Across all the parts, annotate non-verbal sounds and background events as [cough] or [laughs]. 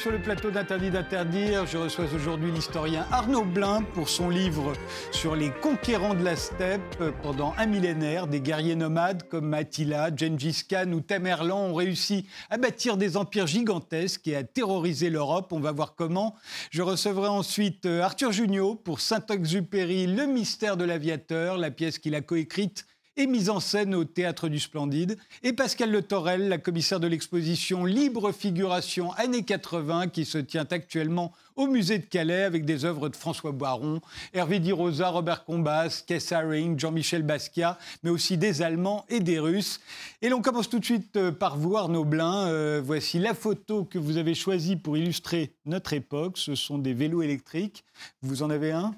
sur le plateau d'Interdit d'interdire. Je reçois aujourd'hui l'historien Arnaud Blin pour son livre sur les conquérants de la steppe. Pendant un millénaire, des guerriers nomades comme Attila, Gengis Khan ou Tamerlan ont réussi à bâtir des empires gigantesques et à terroriser l'Europe. On va voir comment. Je recevrai ensuite euh, Arthur Junio pour Saint-Exupéry, Le mystère de l'aviateur, la pièce qu'il a coécrite et mise en scène au Théâtre du Splendide, et Pascal Le Torel, la commissaire de l'exposition Libre Figuration années 80, qui se tient actuellement au musée de Calais avec des œuvres de François Boiron, Hervé Di Rosa, Robert Combas, Keith Haring, Jean-Michel Basquiat, mais aussi des Allemands et des Russes. Et l'on commence tout de suite euh, par voir Arnaud Blin. Euh, voici la photo que vous avez choisie pour illustrer notre époque. Ce sont des vélos électriques. Vous en avez un?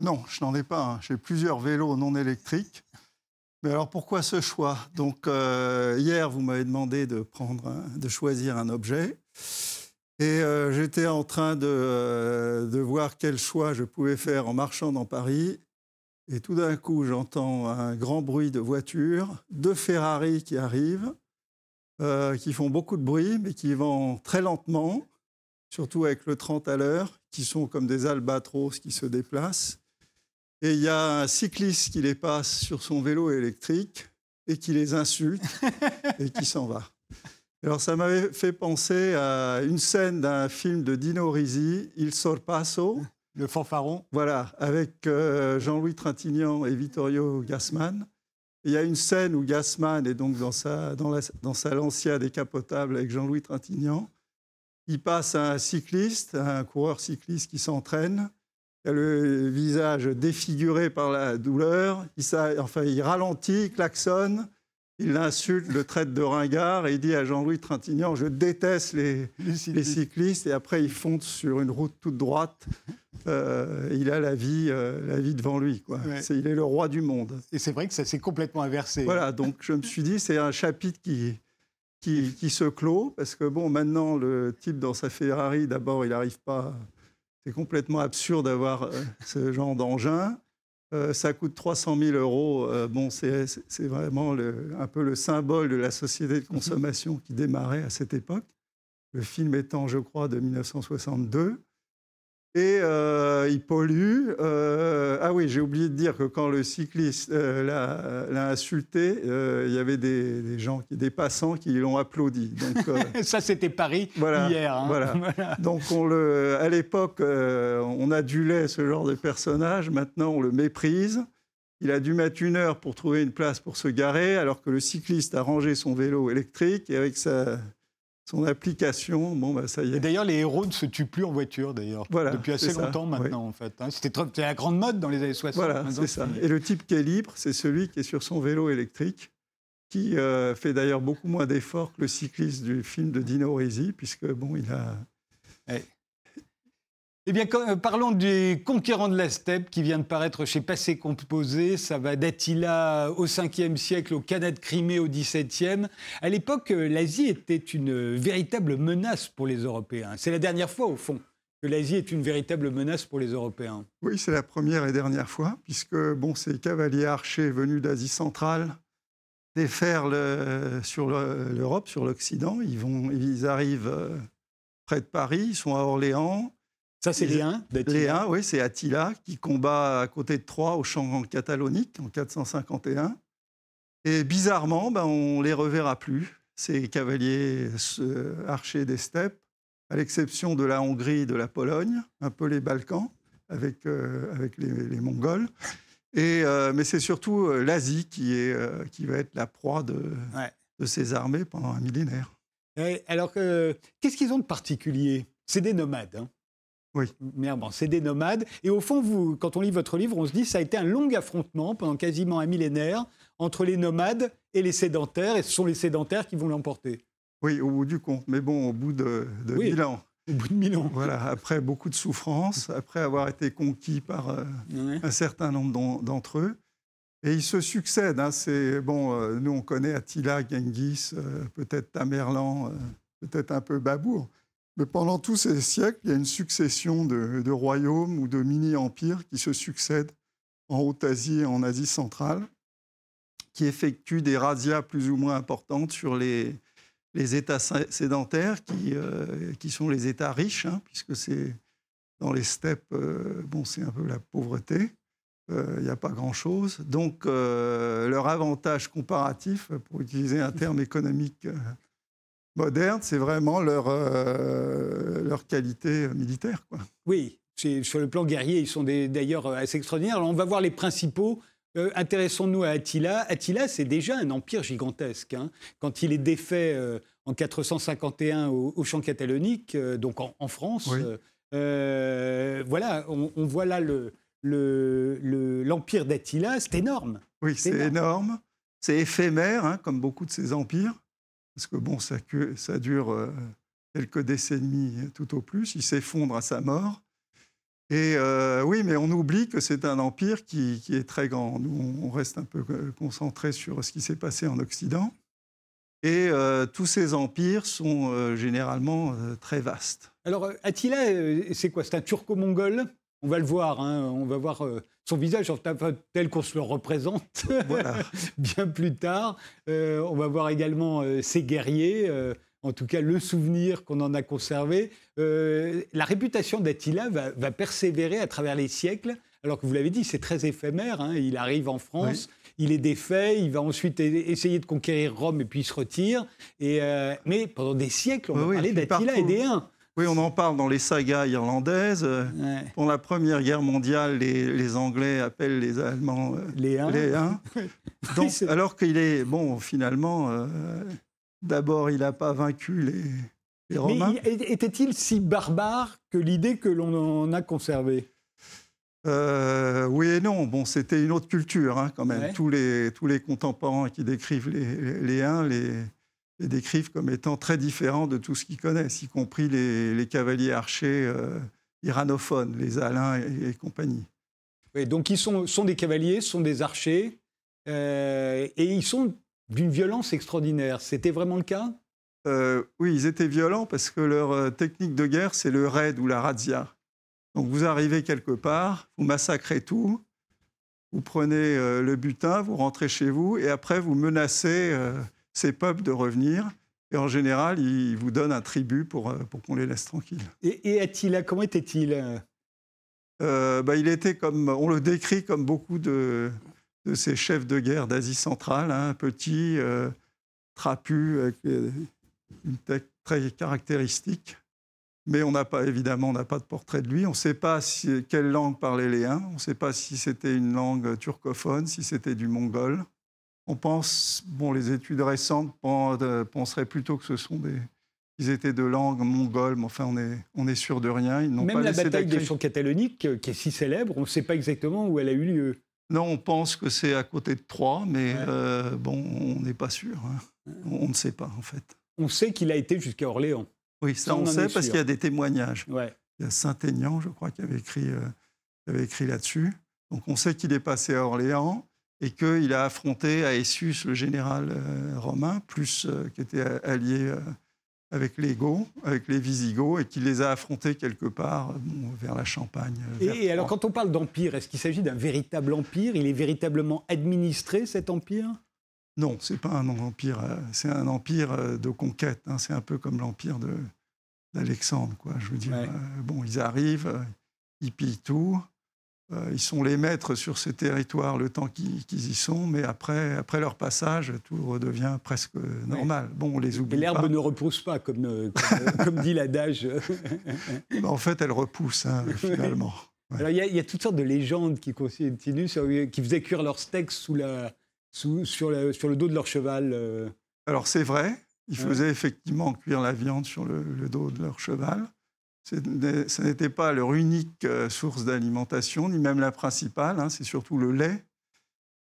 Non, je n'en ai pas J'ai plusieurs vélos non électriques. Mais alors pourquoi ce choix? Donc euh, hier, vous m'avez demandé de, prendre de choisir un objet. Et euh, j'étais en train de, euh, de, voir quel choix je pouvais faire en marchant dans Paris. Et tout d'un coup, j'entends un grand bruit de voitures, deux Ferrari qui arrivent, qui font beaucoup de bruit, mais qui vont très lentement, surtout avec le 30 à l'heure, qui sont comme des albatros qui se déplacent. Et il y a un cycliste qui les passe sur son vélo électrique et qui les insulte [laughs] et qui s'en va. Alors ça m'avait fait penser à une scène d'un film de Dino Risi, Il Sorpasso. Le fanfaron. Voilà, avec euh, Jean-Louis Trintignant et Vittorio Gassman. Il y a une scène où Gassman est donc dans sa, dans, dans sa Lancia décapotable avec Jean-Louis Trintignant. Il passe à un cycliste, un coureur cycliste qui s'entraîne le visage défiguré par la douleur. Il, enfin, il ralentit, il klaxonne, il l'insulte, le traite de ringard et il dit à Jean-Louis Trintignant Je déteste les, cyclistes. Et après, il fonce sur une route toute droite. Euh, il a la vie, euh, la vie devant lui. Quoi. il est le roi du monde. Et c'est vrai que ça s'est complètement inversé. Voilà, donc je me suis dit c'est un chapitre qui, qui, qui, se clôt parce que bon, maintenant, le type dans sa Ferrari, d'abord, il n'arrive pas c'est complètement absurde d'avoir euh, ce genre d'engin. Euh, ça coûte 300 000 euros. Euh, bon, c'est vraiment un peu le symbole de la société de consommation qui démarrait à cette époque. Le film étant, je crois, de 1962 et euh, il pollue. Euh, ah oui, j'ai oublié de dire que quand le cycliste euh, l'a insulté, il y avait des, gens, des passants qui l'ont applaudi. [laughs] Ça, c'était Paris hier. Hein. [laughs] Voilà. Donc, on le, à l'époque, on adulait ce genre de personnage. Maintenant, on le méprise. Il a dû mettre une heure pour trouver une place pour se garer, alors que le cycliste a rangé son vélo électrique et avec sa, son application, bon, bah, ça y est. Et d'ailleurs, les héros ne se tuent plus en voiture, d'ailleurs, depuis assez longtemps maintenant, en fait. Hein. C'était la grande mode dans les années 60. Voilà, c'est ça. Et le type qui est libre, c'est celui qui est sur son vélo électrique, qui euh, fait d'ailleurs beaucoup moins d'efforts que le cycliste du film de Dino Risi, puisque, bon, il a... Eh bien, euh, parlons du conquérant de la steppe qui vient de paraître chez Passé Composé. Ça va d'Attila au 5e siècle au Canada de Crimée au 17e. À l'époque, euh, l'Asie était une véritable menace pour les Européens. C'est la dernière fois, au fond, que l'Asie est une véritable menace pour les Européens. Oui, c'est la première et dernière fois, puisque bon, ces cavaliers archers venus d'Asie centrale déferlent euh, sur l'Europe, sur l'Occident. Ils, ils arrivent près de Paris, ils sont à Orléans. Ça, c'est les 1 Les 1, oui, c'est Attila qui combat à côté de Troyes au champ catalonique en 451. Et bizarrement, ben, on ne les reverra plus, ces cavaliers archers des steppes, à l'exception de la Hongrie, de la Pologne, un peu les Balkans, avec, euh, avec les, Mongols. Et, euh, mais c'est surtout euh, l'Asie qui, est, qui va être la proie de, de ces armées pendant un millénaire. alors, qu'est-ce qu'ils ont de particulier? C'est des nomades. Hein oui. bon, c'est des nomades. Et au fond, vous, quand on lit votre livre, on se dit que ça a été un long affrontement pendant quasiment un millénaire entre les nomades et les sédentaires, et ce sont les sédentaires qui vont l'emporter. Oui, au bout du compte. Mais bon, au bout de, de mille ans. Au bout de mille ans. Voilà, après beaucoup de souffrances, après avoir été conquis par euh, un certain nombre d'entre eux. Et ils se succèdent. Hein. C'est bon, euh, nous on connaît Attila, Genghis, euh, peut-être Tamerlan, peut-être un peu Babour. Mais pendant tous ces siècles, il y a une succession de, royaumes ou de mini-empires qui se succèdent en Haute-Asie et en Asie centrale, qui effectuent des razzias plus ou moins importantes sur les, les États sédentaires qui, qui sont les États riches, hein, puisque c'est dans les steppes, bon, c'est un peu la pauvreté. Il n'y a pas grand-chose. Donc, leur avantage comparatif, pour utiliser un terme économique moderne, c'est vraiment leur, leur qualité militaire. Quoi. Oui, sur le plan guerrier, ils sont d'ailleurs assez extraordinaires. Alors, on va voir les principaux. Euh, intéressons-nous à Attila. Attila, c'est déjà un empire gigantesque. Hein. Quand il est défait euh, en 451 au, champ catalonique, euh, donc en, France, voilà, on, voit là l'empire le, d'Attila, c'est énorme. Oui, c'est énorme. C'est éphémère, hein, comme beaucoup de ces empires, parce que bon, ça, dure quelques décennies tout au plus. Il s'effondre à sa mort. Et euh, oui, mais on oublie que c'est un empire qui, est très grand. Nous, on reste un peu concentré sur ce qui s'est passé en Occident. Et euh, tous ces empires sont euh, généralement très vastes. Alors, Attila, c'est quoi? C'est un turco-mongol? On va le voir, hein. on va voir son visage tel qu'on se le représente [laughs] bien plus tard. on va voir également ses guerriers en tout cas le souvenir qu'on en a conservé. Euh, la réputation d'Attila va, persévérer à travers les siècles, alors que vous l'avez dit, c'est très éphémère. Hein. Il arrive en France, il est défait, il va ensuite essayer de conquérir Rome et puis il se retire. Et, euh, mais pendant des siècles, on va parler d'Attila et des Huns. Oui, on en parle dans les sagas irlandaises. Ouais. Pour la Première Guerre mondiale, les, Anglais appellent les Allemands euh, les Huns. [laughs] Donc, [laughs] alors qu'il est, bon, finalement, D'abord, il n'a pas vaincu les, les Romains. Mais était-il si barbare que l'idée que l'on en a conservée? Euh, oui et non. Bon, c'était une autre culture hein, quand même. Tous, les, tous les contemporains qui décrivent les, les, Huns les, les, décrivent comme étant très différents de tout ce qu'ils connaissent, y compris les, cavaliers archers euh, iranophones, les Alains et, compagnie. donc ils sont, sont, des cavaliers, sont des archers, euh, et ils sont d'une violence extraordinaire. C'était vraiment le cas? Euh, Oui, ils étaient violents parce que leur technique de guerre, c'est le raid ou la razzia. Donc vous arrivez quelque part, vous massacrez tout, vous prenez le butin, vous rentrez chez vous et après vous menacez ces peuples de revenir. Et en général, ils vous donnent un tribut pour, pour qu'on les laisse tranquilles. Et, et Attila, comment était-il bah, Il était comme, on le décrit comme beaucoup de, de ces chefs de guerre d'Asie centrale, hein, petit, euh, trapu, avec euh, une tête très caractéristique. Mais on n'a pas, évidemment, on n'a pas de portrait de lui. On ne sait pas quelle langue parlait les Huns. On ne sait pas si c'était une langue turcophone, si c'était du mongol. On pense, bon, les études récentes euh, penseraient plutôt que ce sont des, ils étaient de langue mongole, mais enfin, on est, on est sûr de rien. Ils Même la bataille des champs cataloniques, qui est si célèbre, on ne sait pas exactement où elle a eu lieu. Non, on pense que c'est à côté de Troyes, mais euh, bon, on n'est pas sûr. Hein. On ne sait pas, en fait. On sait qu'il a été jusqu'à Orléans. Oui, ça, on, sait parce qu'il y a des témoignages. Il y a Saint-Aignan, je crois, qui avait écrit, euh, écrit là-dessus. Donc on sait qu'il est passé à Orléans et qu'il a affronté Aesius, le général euh, romain, plus qui était allié avec les Goths, avec les Visigoths, et qui les a affrontés quelque part vers la Champagne. et, alors, quand on parle d'empire, est-ce qu'il s'agit d'un véritable empire? Il est véritablement administré, cet empire? Non, c'est pas un empire. Euh, c'est un empire euh, de conquête. Hein. c'est un peu comme l'empire d'Alexandre, quoi. Je veux dire, euh, bon, ils arrivent, ils pillent tout. Euh, ils sont les maîtres sur ces territoires le temps qu'ils y sont, mais après, après leur passage, tout redevient presque normal. Bon, on les oublie. L'herbe ne repousse pas, comme, euh, euh, comme, dit l'adage. [laughs] en fait, elle repousse, hein, finalement. Alors, il y, a toutes sortes de légendes qui continuent, qui faisaient cuire leur steak sous la, sous, sur, sur, le dos de leur cheval. Alors, c'est vrai, ils faisaient effectivement cuire la viande sur le dos de leur cheval. Ce n'était pas leur unique euh, source d'alimentation, ni même la principale. Hein, c'est surtout le lait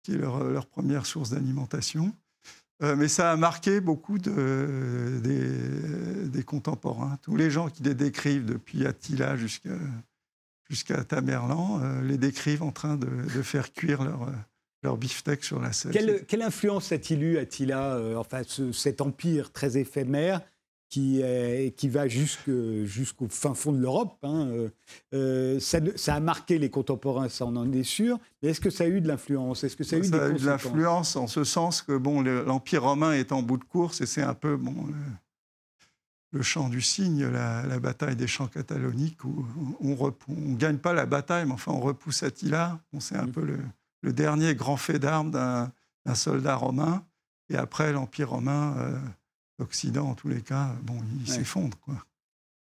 qui est leur, leur première source d'alimentation. Euh, mais ça a marqué beaucoup de, des, contemporains. Tous les gens qui les décrivent, depuis Attila jusqu'à Tamerlan, euh, les décrivent en train de, faire cuire leur, leur beefsteak sur la selle. Quelle, quelle influence a-t-il eu, Attila, enfin, cet empire très éphémère qui, qui va jusqu'au fin fond de l'Europe. Hein. Euh, euh, ça, ça, a marqué les contemporains, ça on en est sûr. Mais est-ce que ça a eu de l'influence? Est-ce que ça a eu ça a eu de l'influence en ce sens que bon, l'Empire romain est en bout de course et c'est un peu bon, le champ du cygne, la, bataille des champs cataloniques, où on ne gagne pas la bataille, mais enfin on repousse Attila. c'est un mm. peu le, dernier grand fait d'armes d'un soldat romain. Et après, l'Empire romain, euh, l'Occident en tous les cas, bon, il s'effondre.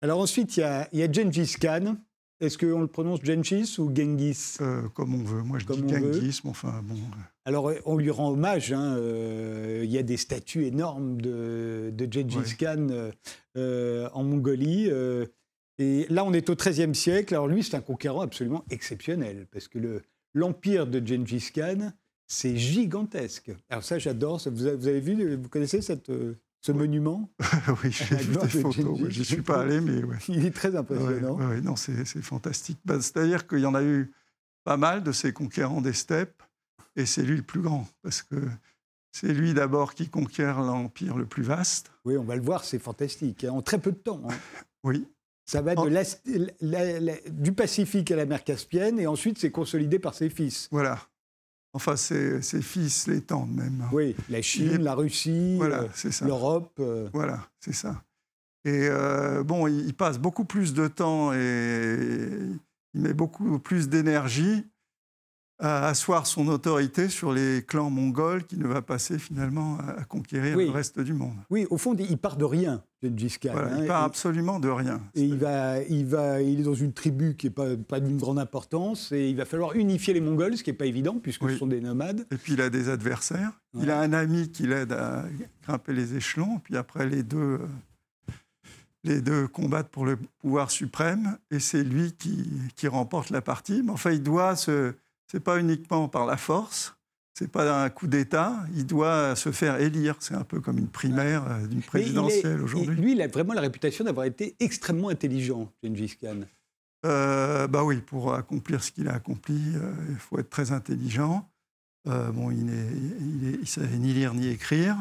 Alors ensuite, il y a, y a Gengis Khan, est-ce qu'on le prononce Gengis ou Genghis? Euh, Comme on veut. Moi, je dis Genghis, mais enfin, bon. Euh. Alors, on lui rend hommage. Hein, euh, il y a des statues énormes de, de Gengis Khan en Mongolie. et là, on est au XIIIe siècle. Alors, lui, c'est un conquérant absolument exceptionnel, parce que l'empire de Gengis Khan, c'est gigantesque. Alors ça, j'adore. Vous, avez vu, vous connaissez cette, ce monument [laughs] Oui, j'ai vu des photos. Je n'y suis pas allé, mais Il est très impressionnant. Oui, non, c'est fantastique. Bah, c'est-à-dire qu'il y en a eu pas mal de ces conquérants des steppes, et c'est lui le plus grand, parce que c'est lui d'abord qui conquiert l'empire le plus vaste. Oui, on va le voir, c'est fantastique, hein, en très peu de temps. Hein. [laughs] Oui. Ça va de du Pacifique à la mer Caspienne, et ensuite c'est consolidé par ses fils. Voilà. Enfin, ses, fils l'étendent même. Oui, la Chine, la Russie, euh, l'Europe. Euh. Voilà, c'est ça. Et euh, bon, il, passe beaucoup plus de temps et il met beaucoup plus d'énergie à asseoir son autorité sur les clans mongols qui ne va passer finalement à, conquérir le reste du monde. Oui, au fond, il part de rien, Gengis Khan. Voilà, il part absolument de rien. Et il, va, il, va, il est dans une tribu qui n'est pas, pas d'une grande importance et il va falloir unifier les Mongols, ce qui n'est pas évident puisque ce sont des nomades. Et puis il a des adversaires. Il a un ami qui l'aide à grimper les échelons. Puis après, les deux, les deux combattent pour le pouvoir suprême et c'est lui qui, qui remporte la partie. Mais enfin, il doit se c'est pas uniquement par la force, c'est pas un coup d'État, il doit se faire élire. C'est un peu comme une primaire euh, d'une présidentielle aujourd'hui. Lui, il a vraiment la réputation d'avoir été extrêmement intelligent, Gengis Khan. Euh, bah oui, pour accomplir ce qu'il a accompli, euh, il faut être très intelligent. bon, il ne savait ni lire ni écrire.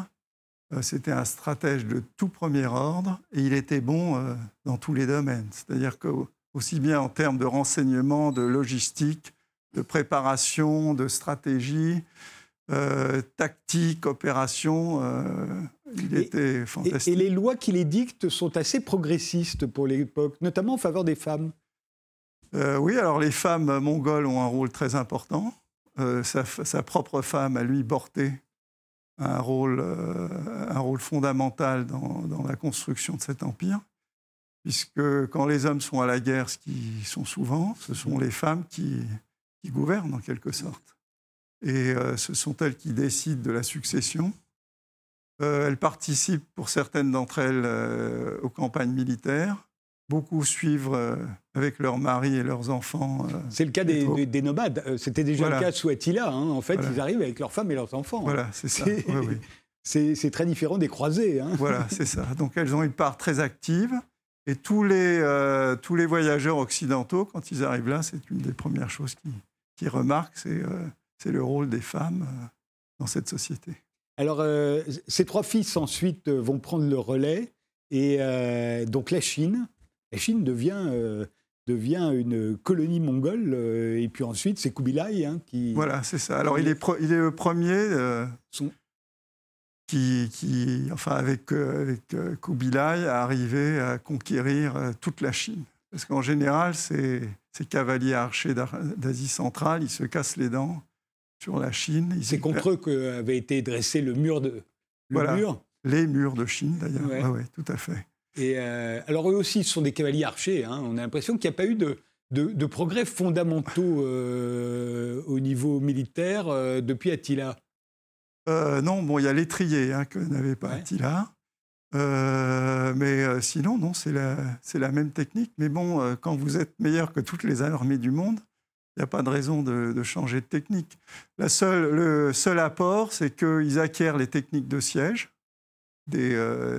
C'était un stratège de tout premier ordre et il était bon dans tous les domaines. C'est-à-dire que aussi bien en termes de renseignement, de logistique, de préparation, de stratégie, euh, tactique, opération. Euh, il était fantastique. Et, les lois qui les dictent sont assez progressistes pour l'époque, notamment en faveur des femmes. Euh, oui, alors les femmes mongoles ont un rôle très important. Sa, propre femme, à lui, Borté, a un rôle, un rôle fondamental dans, dans, la construction de cet empire, puisque quand les hommes sont à la guerre, ce qui sont souvent, ce sont les femmes qui, qui gouvernent en quelque sorte. Et euh, ce sont elles qui décident de la succession. Euh, elles participent, pour certaines d'entre elles, euh, aux campagnes militaires. Beaucoup suivent avec leurs maris et leurs enfants. c'est le cas des, des, nomades. C'était déjà le cas sous Attila. Hein. En fait, ils arrivent avec leurs femmes et leurs enfants. Voilà, c'est ça. [laughs] C'est très différent des croisés. Hein. Voilà, [laughs] c'est ça. Donc elles ont une part très active. Et tous les, tous les voyageurs occidentaux, quand ils arrivent là, c'est une des premières choses qui, qui remarque, euh, c'est le rôle des femmes euh, dans cette société. Alors, euh, ces trois fils ensuite vont prendre le relais. Et donc, la Chine, la Chine devient, devient une colonie mongole. et puis ensuite, c'est Kubilai hein, qui. Voilà, c'est ça. Alors, il est, il est le premier. Qui, qui, enfin, avec, avec Kubilai, a arrivé à conquérir toute la Chine. Parce qu'en général, ces, cavaliers archers d'Asie centrale, ils se cassent les dents sur la Chine. C'est contre eux qu'avait été dressé le mur de. voilà, les murs de Chine, d'ailleurs. Oui, tout à fait. Et euh, alors, eux aussi, ce sont des cavaliers archers. Hein. On a l'impression qu'il n'y a pas eu de, de, progrès fondamentaux [laughs] euh, au niveau militaire euh, depuis Attila. non, bon, il y a l'étrier hein, que n'avait pas Attila. Euh, mais euh, sinon, non, c'est la, la, même technique. Mais bon, euh, quand vous êtes meilleur que toutes les armées du monde, il n'y a pas de raison de, changer de technique. La seule, le seul apport, c'est qu'ils acquièrent les techniques de siège des,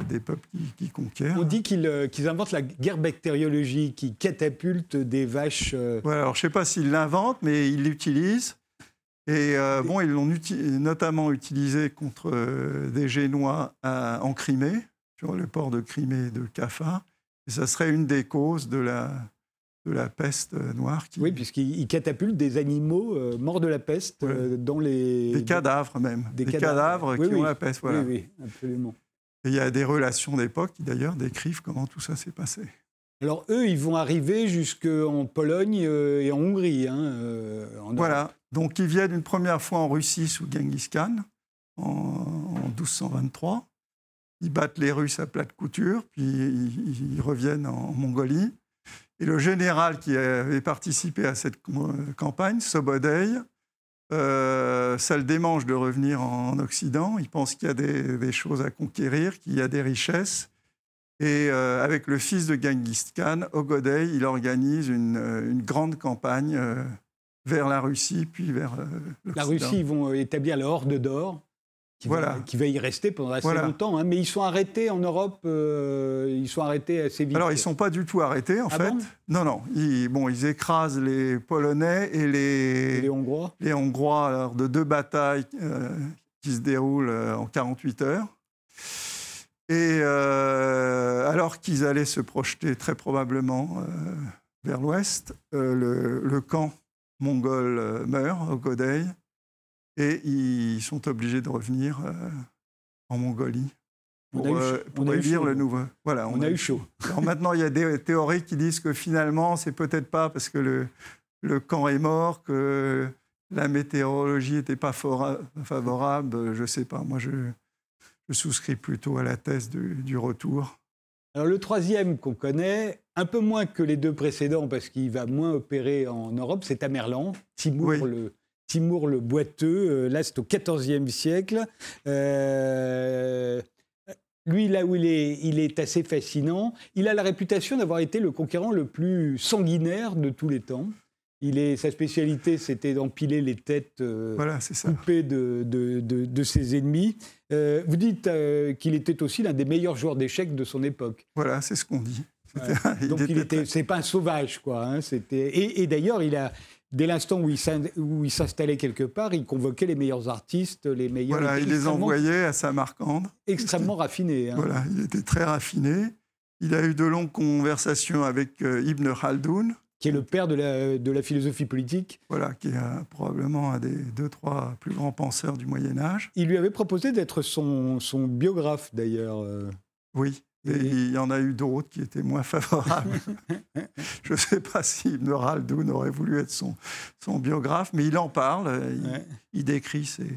des peuples qui, conquièrent. On dit qu'ils inventent la guerre bactériologie qui catapulte des vaches. alors je ne sais pas s'ils l'inventent, mais ils l'utilisent. Et bon, ils l'ont notamment utilisé contre des Génois en Crimée sur le port de Crimée de Caffa. Et ça serait une des causes de la, de la peste noire. Qui... Oui, puisqu'il catapulte des animaux euh, morts de la peste euh, dans les... Des cadavres même. Des, cadavres, qui ont la peste, voilà. Oui, oui, absolument. Et il y a des relations d'époque qui d'ailleurs décrivent comment tout ça s'est passé. Alors eux, ils vont arriver jusqu'en Pologne euh, et en Hongrie. Hein, euh, voilà, donc ils viennent une première fois en Russie sous Genghis Khan en, 1223. Ils battent les Russes à plat de couture, puis ils, reviennent en Mongolie. Et le général qui avait participé à cette campagne, Sobodei, euh, ça le démange de revenir en, Occident. Il pense qu'il y a des, choses à conquérir, qu'il y a des richesses. Et euh, avec le fils de Genghis Khan, Ogodei, il organise une, euh, grande campagne vers la Russie, puis vers l'Occident. La Russie, ils vont établir la Horde d'or qui, va, qui va y rester pendant assez longtemps. Hein. Mais ils sont arrêtés en Europe, euh, ils sont arrêtés assez vite. Alors, ils ne sont pas du tout arrêtés, en ah fait. non, non. Ils, bon, ils écrasent les Polonais et les, les Hongrois. Les Hongrois lors de deux batailles euh, qui se déroulent euh, en 48 heures. Et alors qu'ils allaient se projeter très probablement vers l'ouest, le, le, camp mongol meurt au Godey et ils sont obligés de revenir euh, en Mongolie pour, euh, le nouveau. Voilà, on, a, eu chaud. Alors maintenant, il y a des théories qui disent que finalement, c'est peut-être pas parce que le, le camp est mort, que la météorologie n'était pas favorable. Je ne sais pas. Moi, je, je, souscris plutôt à la thèse du retour. Alors le troisième qu'on connaît, un peu moins que les deux précédents parce qu'il va moins opérer en Europe, c'est Tamerlan, Timur le, Timour le Boiteux, euh, là c'est au XIVe siècle. Euh, lui, là où il est, il est assez fascinant, il a la réputation d'avoir été le conquérant le plus sanguinaire de tous les temps. Il est, sa spécialité, c'était d'empiler les têtes euh, coupées de, de, ses ennemis. vous dites qu'il était aussi l'un des meilleurs joueurs d'échecs de son époque. Voilà, c'est ce qu'on dit. [laughs] Donc il était, c'est pas un sauvage, quoi. Hein, c'était, et, et d'ailleurs, il a, dès l'instant où il s'installait quelque part, il convoquait les meilleurs artistes, les meilleurs. Voilà, il les envoyait à Samarcande. Extrêmement [laughs] raffiné. Hein. Voilà, il était très raffiné. Il a eu de longues conversations avec euh, Ibn Khaldoun. Qui est le père de la, de la philosophie politique. Voilà, qui est euh, probablement un des deux, trois plus grands penseurs du Moyen-Âge. Il lui avait proposé d'être son, son biographe, d'ailleurs. Euh. Oui. Et il y en a eu d'autres qui étaient moins favorables. [laughs] Je ne sais pas si Ibn Khaldoun aurait voulu être son, son biographe, mais il en parle, il, décrit ses,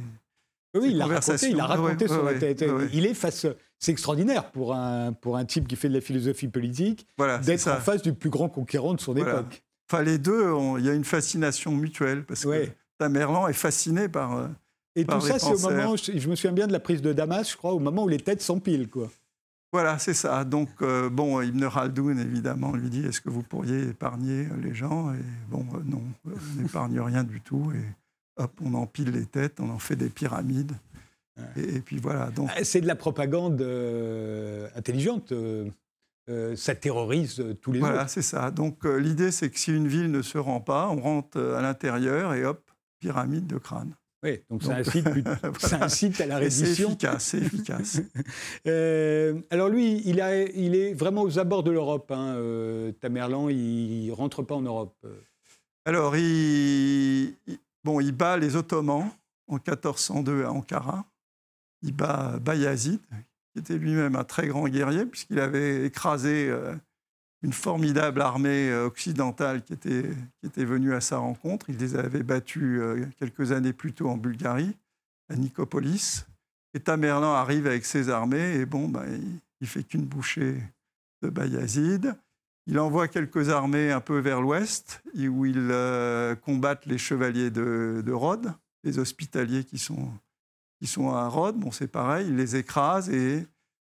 oui, il l'a raconté, il a raconté sur la tête. Il est face. C'est extraordinaire pour un, pour un type qui fait de la philosophie politique d'être en face du plus grand conquérant de son époque. Enfin, les deux, il y a une fascination mutuelle parce que Tamerlan est fasciné par. Euh, Et tout ça, c'est au moment, je me souviens bien de la prise de Damas, je crois, au moment où les têtes s'empilent, quoi. Voilà, c'est ça. Donc, euh, bon, Ibn Khaldoun, évidemment, lui dit est-ce que vous pourriez épargner les gens? Et bon, euh, non, on n'épargne rien du tout. Et hop, on empile les têtes, on en fait des pyramides. Et, puis voilà. Donc... Ah, c'est de la propagande euh, intelligente. ça terrorise tous les Voilà, c'est ça. Donc, l'idée, c'est que si une ville ne se rend pas, on rentre à l'intérieur et hop, pyramide de crâne. Oui, donc, ça, incite [laughs] à la reddition. C'est efficace, c'est efficace. [laughs] Euh, alors lui, il, a, il, est vraiment aux abords de l'Europe. Hein, euh, Tamerlan, il ne rentre pas en Europe. Alors, il, bon, il bat les Ottomans en 1402 à Ankara. Il bat Bayazid, qui était lui-même un très grand guerrier, puisqu'il avait écrasé euh, une formidable armée euh, occidentale qui était, qui était venue à sa rencontre. Il les avait battus euh, quelques années plus tôt en Bulgarie, à Nicopolis. Et Tamerlan arrive avec ses armées et bon, ben, il, fait qu'une bouchée de Bayazid. Il envoie quelques armées un peu vers l'ouest, où ils euh, combattent les chevaliers de, de, Rhodes, les hospitaliers qui sont, qui sont à Rhodes. Bon, c'est pareil, il les écrase, et...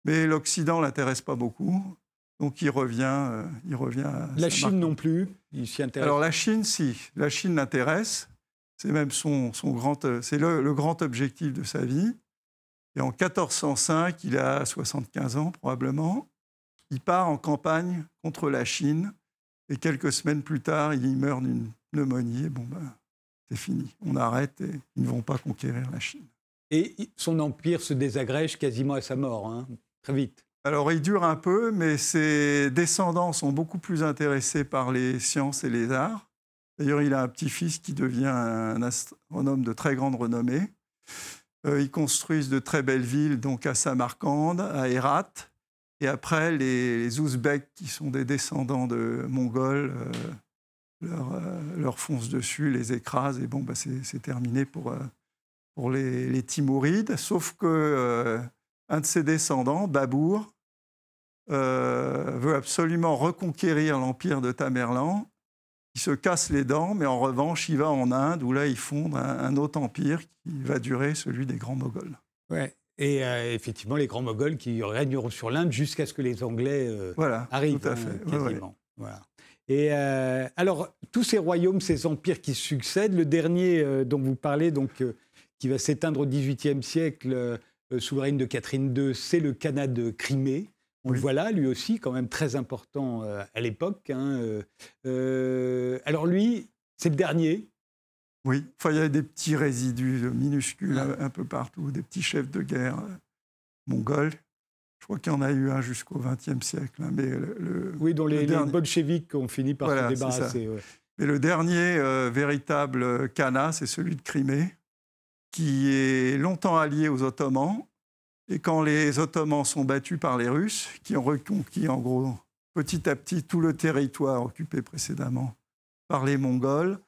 mais l'Occident l'intéresse pas beaucoup. Donc il revient, euh, il revient. À la Chine non plus, il s'y intéresse. Alors la Chine, si, la Chine l'intéresse. C'est même son, son grand, euh, c'est le, grand objectif de sa vie. Et en 1405, il a 75 ans probablement. Il part en campagne contre la Chine. Et quelques semaines plus tard, il meurt d'une pneumonie. bon ben, c'est fini. On arrête et ils ne vont pas conquérir la Chine. Et son empire se désagrège quasiment à sa mort, hein, très vite. Alors, il dure un peu, mais ses descendants sont beaucoup plus intéressés par les sciences et les arts. D'ailleurs, il a un petit-fils qui devient un astronome de très grande renommée. ils construisent de très belles villes, donc à Samarcande, à Herat. Et après, les, Ouzbeks, qui sont des descendants de Mongols, leur, leur, foncent dessus, les écrasent. Et bon, bah, c'est terminé pour, pour les, les, Timourides. Sauf que un de ses descendants, Babour, veut absolument reconquérir l'empire de Tamerlan il se casse les dents, mais en revanche, il va en Inde, où là, il fonde un, autre empire qui va durer celui des grands Moghols. Ouais. Et euh, effectivement, les grands Moghols qui règneront sur l'Inde jusqu'à ce que les Anglais euh, voilà, arrivent. Tout à fait. quasiment. Voilà. Et euh, alors, tous ces royaumes, ces empires qui succèdent, le dernier dont vous parlez, donc, qui va s'éteindre au XVIIIe siècle, souveraine de Catherine II, c'est le Canada de Crimée. On le voit là, lui aussi, quand même très important euh, à l'époque. Hein, euh, euh, alors lui, c'est le dernier. Oui, enfin, il y a des petits résidus minuscules un, peu partout, des petits chefs de guerre mongols. Je crois qu'il y en a eu un jusqu'au XXe siècle. Hein, mais le, oui, dont les, bolcheviks ont fini par se débarrasser. Mais le dernier véritable Kana, c'est celui de Crimée, qui est longtemps allié aux Ottomans et quand les Ottomans sont battus par les Russes, qui ont reconquis en gros petit à petit tout le territoire occupé précédemment par les Mongols,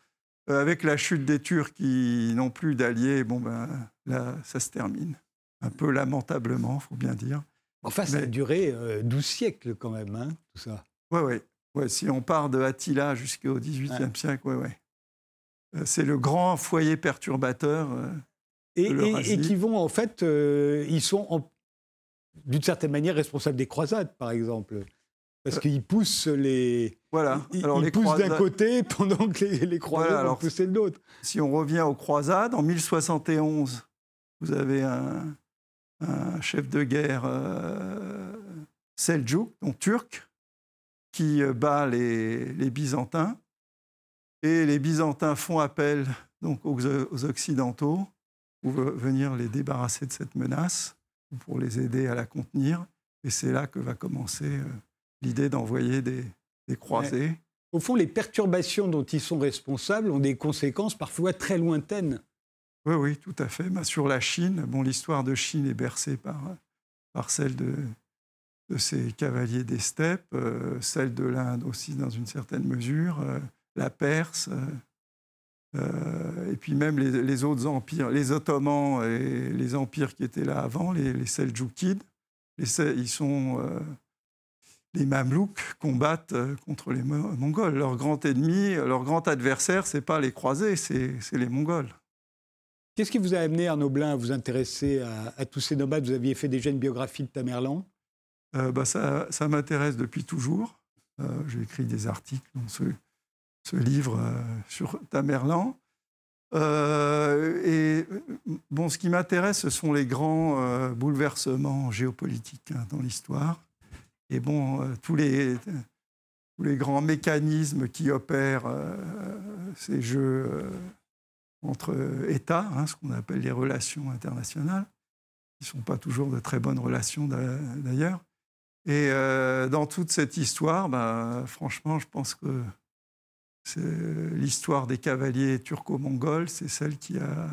euh, avec la chute des Turcs qui n'ont plus d'alliés, bon ben là ça se termine. Un peu lamentablement, faut bien dire. Enfin, ça a duré 12 euh, siècles quand même, hein, tout ça. Oui, oui. Ouais, si on part de Attila jusqu'au XVIIIe siècle, oui, oui. Euh, c'est le grand foyer perturbateur et, qui vont, en fait, euh, ils sont d'une certaine manière responsables des croisades, par exemple. Parce euh, qu'ils poussent les. Voilà. Ils, Alors, les poussent d'un côté [laughs] pendant que les, croisades vont pousser de l'autre. Si on revient aux croisades, en 1071, vous avez un, chef de guerre euh, Seljuk, donc turc, qui euh, bat les, les, Byzantins. Et les Byzantins font appel donc, aux, aux Occidentaux pour venir les débarrasser de cette menace, ou pour les aider à la contenir. Et c'est là que va commencer euh, l'idée d'envoyer des, croisés. au fond, les perturbations dont ils sont responsables ont des conséquences parfois très lointaines. Oui, oui, tout à fait. Bah, sur la Chine, bon, l'histoire de Chine est bercée par, par celle de, de ces cavaliers des steppes, euh, celle de l'Inde aussi dans une certaine mesure, euh, la Perse, euh, et puis même les, autres empires, les Ottomans et les empires qui étaient là avant, les, les Seljoukides, ils sont euh, les Mamelouks combattent euh, contre les Mongols. Leur grand ennemi, leur grand adversaire, c'est pas les croisés, c'est les Mongols. Qu'est-ce qui vous a amené, Arnaud Blin, à vous intéresser à, tous ces nomades? Vous aviez fait déjà une biographie de Tamerlan bah ça, ça m'intéresse depuis toujours. J'ai écrit des articles dans ce, ce livre euh, sur Tamerlan. Euh, et bon, ce qui m'intéresse, ce sont les grands euh, bouleversements géopolitiques hein, dans l'histoire. Et bon, tous, les, tous les grands mécanismes qui opèrent ces jeux entre États, hein, ce qu'on appelle les relations internationales, qui ne sont pas toujours de très bonnes relations d'ailleurs. Et dans toute cette histoire, bah, franchement, je pense que l'histoire des cavaliers turco-mongols, c'est celle qui a,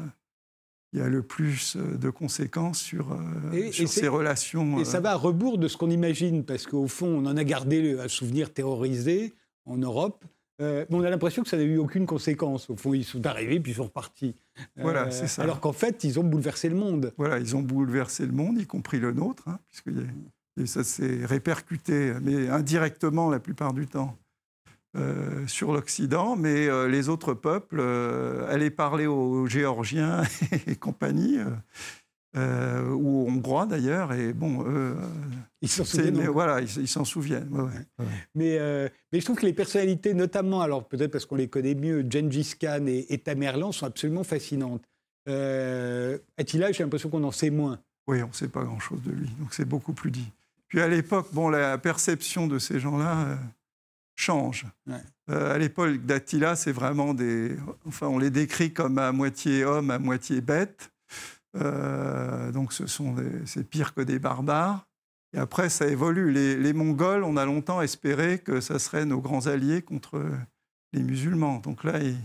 qui a le plus euh, de conséquences sur, euh, ces relations. Et ça euh, va à rebours de ce qu'on imagine, parce qu'au fond, on en a gardé un souvenir terrorisé en Europe. mais on a l'impression que ça n'a eu aucune conséquence. Au fond, ils sont arrivés puis ils sont repartis. Voilà, c'est ça. Alors qu'en fait, ils ont bouleversé le monde. Voilà, ils ont bouleversé le monde, y compris le nôtre, hein, puisque et ça s'est répercuté, mais indirectement la plupart du temps, euh, sur l'Occident, mais euh, les autres peuples, euh, allaient parler aux Géorgiens [laughs] et compagnie, ou aux Hongrois d'ailleurs, et bon, ils s'en souviennent. voilà, ils s'en souviennent. Mais, mais je trouve que les personnalités, notamment, alors peut-être parce qu'on les connaît mieux, Gengis Khan et, Tamerlan, sont absolument fascinantes. Attila, j'ai l'impression qu'on en sait moins. Oui, on ne sait pas grand-chose de lui, donc c'est beaucoup plus dit. Puis à l'époque, bon, la perception de ces gens-là change. Euh, à l'époque d'Attila, c'est vraiment des. Enfin, on les décrit comme à moitié hommes, à moitié bêtes. Euh, donc, ce sont c'est pire que des barbares. Et après, ça évolue. Les, Mongols, on a longtemps espéré que ça serait nos grands alliés contre les musulmans. Donc là, ils,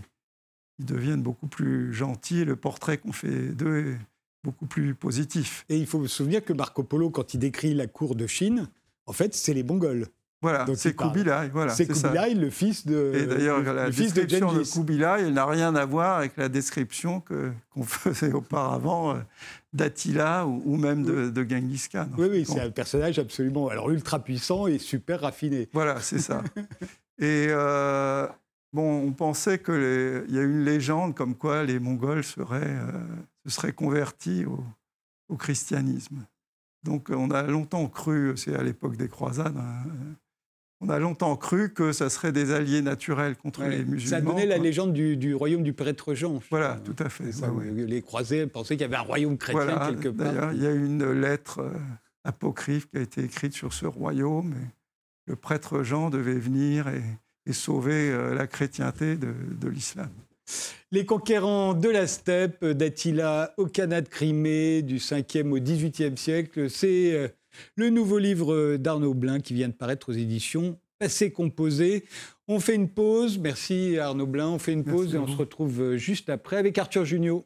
deviennent beaucoup plus gentils. Le portrait qu'on fait d'eux beaucoup plus positif. Et il faut se souvenir que Marco Polo, quand il décrit la cour de Chine, en fait, c'est les Mongols. Voilà, c'est Kubilai. Voilà, c'est Kubilai, le fils de. Et d'ailleurs, la description de, de Kubilai, elle n'a rien à voir avec la description qu'on [laughs] faisait auparavant euh, d'Attila ou, même de, de, Genghis Khan. Oui, oui, c'est un personnage absolument alors ultra puissant et super raffiné. Voilà, c'est ça. [laughs] et euh, bon, on pensait qu'il y a une légende comme quoi les Mongols seraient, euh, se seraient convertis au, au, christianisme. Donc on a longtemps cru, c'est à l'époque des croisades, hein, on a longtemps cru que ça serait des alliés naturels contre les musulmans. Ça donné la légende du, royaume du prêtre Jean. Voilà, tout à fait. Les croisés pensaient qu'il y avait un royaume chrétien quelque part. D'ailleurs, il y a une lettre euh, apocryphe qui a été écrite sur ce royaume. Et le prêtre Jean devait venir et, sauver euh, la chrétienté de, l'islam. Les conquérants de la steppe, d'Attila au Canada de Crimée, du 5e au 18e siècle, c'est euh, le nouveau livre d'Arnaud Blin qui vient de paraître aux éditions Passé Composé. On fait une pause. Merci Arnaud Blin. On fait une pause et on se retrouve juste après avec Arthur Junio.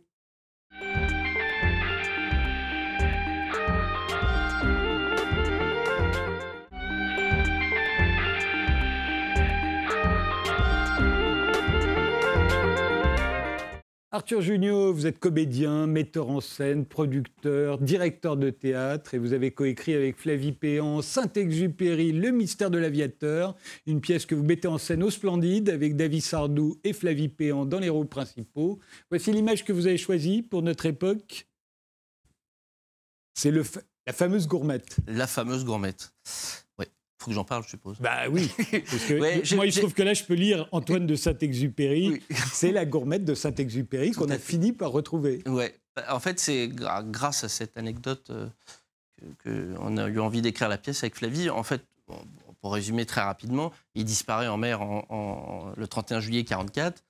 Arthur Junio, vous êtes comédien, metteur en scène, producteur, directeur de théâtre et vous avez coécrit avec Flavie Péan Saint-Exupéry, Le mystère de l'aviateur, une pièce que vous mettez en scène au Splendide avec David Sardou et Flavie Péan dans les rôles principaux. Voici l'image que vous avez choisie pour notre époque. C'est la fameuse gourmette. La fameuse gourmette faut que j'en parle, je suppose. Bah oui. [laughs] Parce que moi, il se trouve que là, je peux lire Antoine de Saint-Exupéry. C'est la gourmette de Saint-Exupéry qu'on a fini par retrouver. Ouais. Bah, en fait, c'est grâce à cette anecdote euh, qu'on a eu envie d'écrire la pièce avec Flavie. En fait, pour résumer très rapidement, il disparaît en mer en, le 31 juillet 44.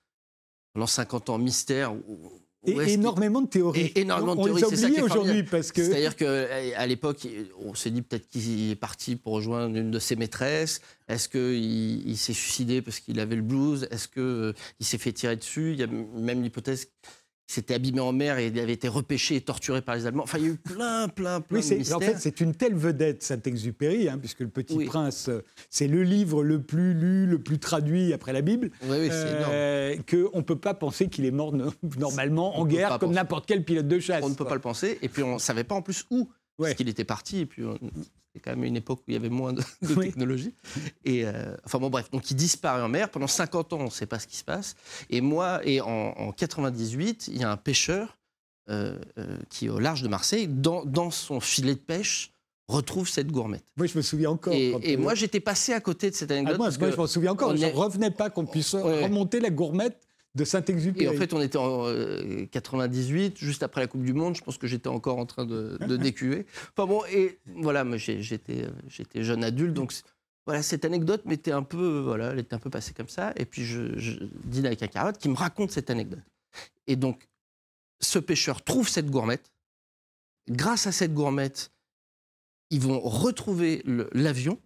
Pendant 50 ans, mystère, et énormément de théories. énormément de théories. On les oublie aujourd'hui parce que. C'est-à-dire qu'à l'époque, on s'est dit peut-être qu'il est parti pour rejoindre une de ses maîtresses. Est-ce qu'il il, s'est suicidé parce qu'il avait le blues? Est-ce qu'il s'est fait tirer dessus? Il y a même l'hypothèse s'était abîmé en mer et il avait été repêché et torturé par les Allemands. Enfin, il y a eu plein, plein, plein de mystères. En fait, c'est une telle vedette, Saint-Exupéry, hein, puisque Le Petit Prince, c'est le livre le plus lu, le plus traduit après la Bible, oui, euh, qu'on ne peut pas penser qu'il est mort [laughs] normalement en guerre comme n'importe quel pilote de chasse. On ne peut pas le penser, et puis on ne savait pas en plus où. Parce qu'il était parti, et puis c'était quand même une époque où il y avait moins de, [laughs] technologie. Et euh, enfin bon, bref, donc il disparaît en mer. Pendant 50 ans, on ne sait pas ce qui se passe. Et moi, et en, 98, il y a un pêcheur euh, euh, qui est au large de Marseille, dans, son filet de pêche, retrouve cette gourmette. Oui, je me souviens encore. Et, moi, j'étais passé à côté de cette anecdote. Ah, moi, je me souviens encore. Je ne revenais pas qu'on puisse remonter la gourmette de Saint-Exupéry. Et en fait, on était en 98, euh, juste après la Coupe du Monde. Je pense que j'étais encore en train de, de [laughs] décuver. Enfin bon, et voilà, j'étais, j'étais jeune adulte, donc voilà, cette anecdote m'était un peu, voilà, elle était un peu passée comme ça. Et puis je, dîne avec un carotte qui me raconte cette anecdote. Et donc, ce pêcheur trouve cette gourmette. Grâce à cette gourmette, ils vont retrouver l'avion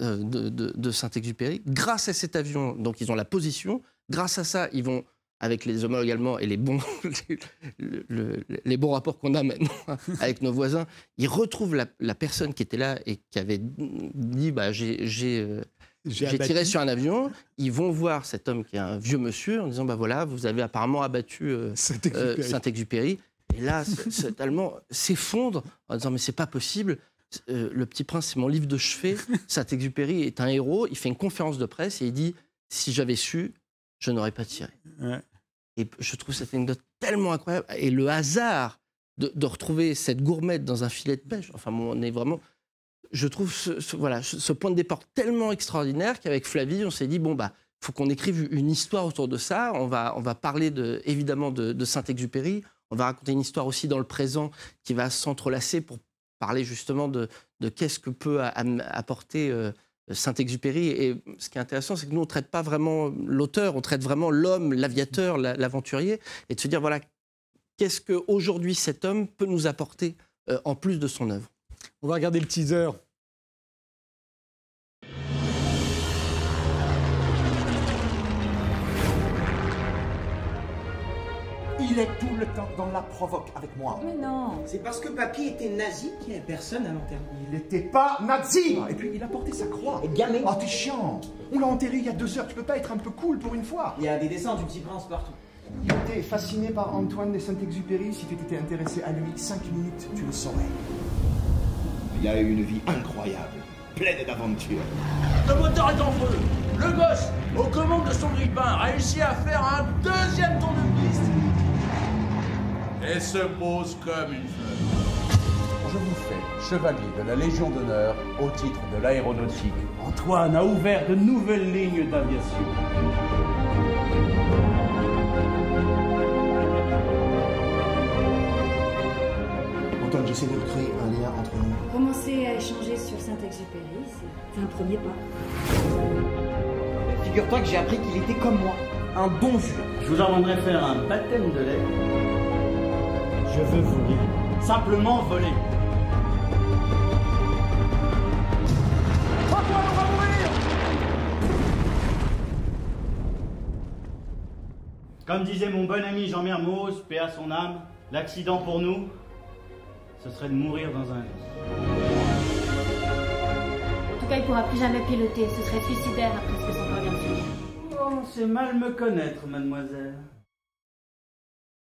euh, de, de Saint-Exupéry. Grâce à cet avion, donc ils ont la position. Grâce à ça, ils vont, avec les homologues allemands et les bons, [laughs] les, bons rapports qu'on a maintenant [laughs] avec nos voisins, ils retrouvent la, personne qui était là et qui avait dit bah, j'ai euh, tiré sur un avion. Ils vont voir cet homme qui est un vieux monsieur en disant bah voilà, vous avez apparemment abattu euh, euh, Saint-Exupéry. et là, [laughs] cet Allemand s'effondre en disant mais c'est pas possible. le Petit Prince, c'est mon livre de chevet. Saint-Exupéry est un héros. Il fait une conférence de presse et il dit si j'avais su, je n'aurais pas tiré. Et je trouve cette anecdote tellement incroyable. Et le hasard de, retrouver cette gourmette dans un filet de pêche, enfin, on est vraiment. Je trouve ce, voilà, ce point de départ tellement extraordinaire qu'avec Flavie, on s'est dit bon, bah, faut qu'on écrive une histoire autour de ça. On va, on va parler de, évidemment de, Saint-Exupéry. On va raconter une histoire aussi dans le présent qui va s'entrelacer pour parler justement de, de qu'est-ce que peut apporter. Saint-Exupéry. Et ce qui est intéressant, c'est que nous, on ne traite pas vraiment l'auteur, on traite vraiment l'homme, l'aviateur, l'aventurier, et de se dire, voilà, qu'est-ce qu'aujourd'hui cet homme peut nous apporter euh, en plus de son œuvre? On va regarder le teaser. Il Il est tout le temps dans la provoque avec moi. Mais non. C'est parce que papy était nazi qu'il n'y avait personne à l'enterrer. Il n'était pas nazi Et puis il a porté sa croix. Eh bien, mais- Oh, t'es chiant On l'a enterré il y a deux heures, tu peux pas être un peu cool pour une fois Il y a des dessins du petit prince partout. Il était fasciné par Antoine de Saint-Exupéry. Si tu t'étais intéressé à lui cinq minutes, tu le saurais. Il a eu une vie incroyable, pleine d'aventures. Le moteur est en feu. Le gosse, aux commandes de son grippin, réussit à faire un deuxième tour de piste et se pose comme une fleur. Je vous fais chevalier de la Légion d'honneur au titre de l'aéronautique. Antoine a ouvert de nouvelles lignes d'aviation. Antoine, j'essaie de créer un lien entre nous. Commencer à échanger sur Saint-Exupéry, c'est un premier pas. Figure-toi que j'ai appris qu'il était comme moi, un bon vieux. Je vous emmènerai faire un baptême de lait. Je veux voler. Simplement voler. Comme disait mon bon ami Jean Mermoz, paix à son âme, l'accident pour nous, ce serait de mourir dans un lit. En tout cas, il pourra plus jamais piloter. Ce serait suicidaire après ce que son père vient de. Oh, c'est mal me connaître, mademoiselle.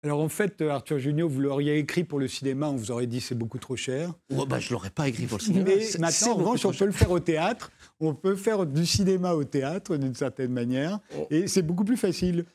Alors en fait, Arthur Junio, vous l'auriez écrit pour le cinéma, on vous aurait dit c'est beaucoup trop cher. Oh, bah, je l'aurais pas écrit pour le cinéma. Mais maintenant, en revanche, on peut le faire au théâtre. On peut faire du cinéma au théâtre d'une certaine manière. Oh. Et c'est beaucoup plus facile.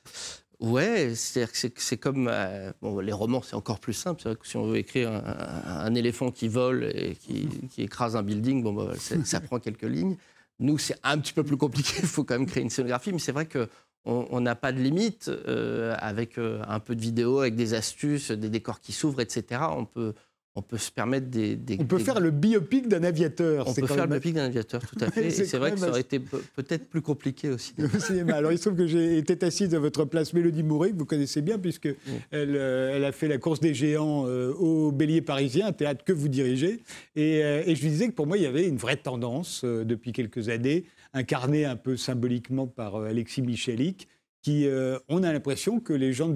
Ouais, c'est-à-dire que c'est- comme euh, bon, les romans, c'est encore plus simple. C'est vrai que si on veut écrire un, éléphant qui vole et qui, qui écrase un building, bon, bah, ça prend quelques lignes. Nous, c'est un petit peu plus compliqué. [laughs] Il faut quand même créer une scénographie, mais c'est vrai que on n'a pas de limite euh, avec euh, un peu de vidéo, avec des astuces, des décors qui s'ouvrent, etc. On peut, on peut se permettre des. des- On peut des- faire le biopic d'un aviateur. on C'est peut quand faire le biopic d'un aviateur, tout à [laughs] fait. Et C'est vrai que ça aurait été pe- peut-être plus compliqué aussi. [laughs] au cinéma. Alors, il se trouve que j'ai été assise à votre place Mélodie Mouret, que vous connaissez bien, puisque elle, euh, elle a fait la course des géants euh, au Bélier parisien, un théâtre que vous dirigez. Et, euh, et je lui disais que pour moi, il y avait une vraie tendance euh, depuis quelques années, incarnée un peu symboliquement par Alexis Michalik, euh, on a l'impression que les gens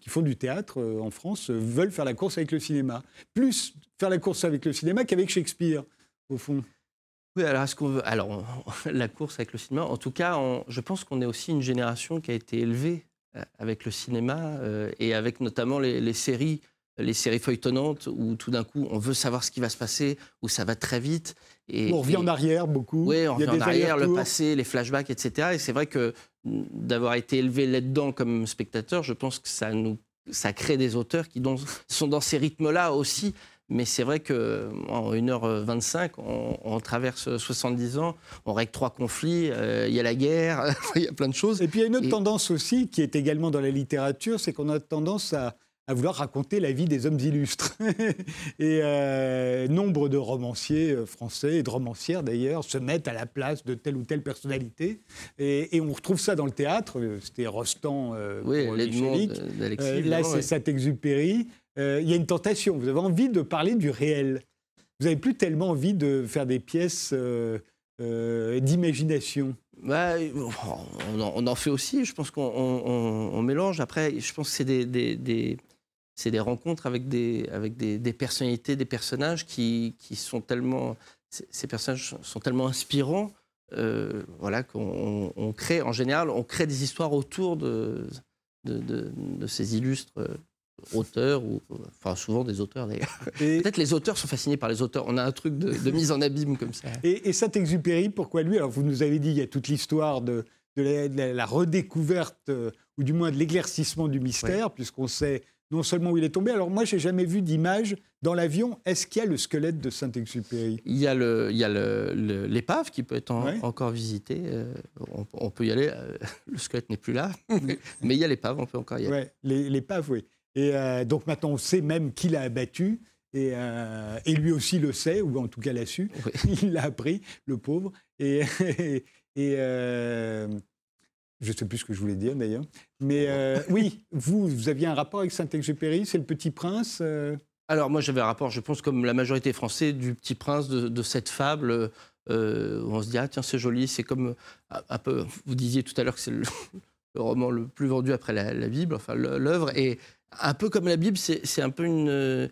qui font du théâtre euh, en France euh, veulent faire la course avec le cinéma. Plus faire la course avec le cinéma qu'avec Shakespeare, au fond. Oui, alors, est-ce qu'on veut... alors [laughs] la course avec le cinéma, en tout cas, je pense qu'on est aussi une génération qui a été élevée avec le cinéma et avec notamment les séries, les séries feuilletonnantes où tout d'un coup on veut savoir ce qui va se passer, où ça va très vite. Et, on revient et- en arrière beaucoup. Oui, on revient en arrière, le passé, les flashbacks, etc. Et c'est vrai que d'avoir été élevé là-dedans comme spectateur, je pense que ça nous ça crée des auteurs qui sont dans ces rythmes-là aussi. Mais c'est vrai qu'en 1h25, on, on traverse 70 ans, on règle trois conflits, euh, il y a la guerre, [laughs] il y a plein de choses. Et puis il y a une autre Et- tendance aussi qui est également dans la littérature, c'est qu'on a tendance à, à vouloir raconter la vie des hommes illustres. [laughs] et euh, nombre de romanciers euh, français et de romancières d'ailleurs se mettent à la place de telle ou telle personnalité. Et, et on retrouve ça dans le théâtre. Euh, C'était Rostand euh, Oui. Euh, là, c'est ouais. Saint-Exupéry. Il y a une tentation. Vous avez envie de parler du réel. Vous n'avez plus tellement envie de faire des pièces d'imagination. Bah, on, en, on en fait aussi. Je pense qu'on on- on- on mélange. Après, je pense que c'est des, des- des- c'est des rencontres avec des, avec des, des personnalités, des personnages qui, qui sont tellement. Ces personnages sont tellement inspirants. euh, voilà, qu'on on- on crée, en général, on crée des histoires autour de, de, de- de ces illustres euh, auteurs, ou enfin souvent des auteurs d'ailleurs. Et- [laughs] Peut-être les auteurs sont fascinés par les auteurs. On a un truc de, de mise en abîme comme ça. Et, et Saint-Exupéry, pourquoi lui? Alors, vous nous avez dit, il y a toute l'histoire de, de la, de la- la redécouverte, euh, ou du moins de l'éclaircissement du mystère, puisqu'on sait non seulement où il est tombé. Alors, moi, j'ai jamais vu d'image dans l'avion. Est-ce qu'il y a le squelette de Saint-Exupéry? Il y a le- il y a le- l'épave qui peut être en- Ouais. encore visitée. euh, on, on peut y aller. euh, [laughs] le squelette n'est plus là, [laughs] mais il y a l'épave, on peut encore y aller. Ouais, les- l'épave, oui. Et euh, donc maintenant, on sait même qui l'a abattu. Et, et lui aussi le sait, ou en tout cas l'a su. [laughs] Il l'a appris, le pauvre. Et, et je ne sais plus ce que je voulais dire d'ailleurs. Mais euh, oui, vous, vous aviez un rapport avec Saint-Exupéry, c'est le Petit Prince. euh, Alors moi j'avais un rapport, je pense comme la majorité français, du Petit Prince, de, de cette fable. euh, où on se dit ah tiens c'est joli, c'est comme un peu. Vous disiez tout à l'heure que c'est le, le roman le plus vendu après la, la Bible, enfin l'œuvre. Et Un peu comme la Bible, c'est un peu une. euh,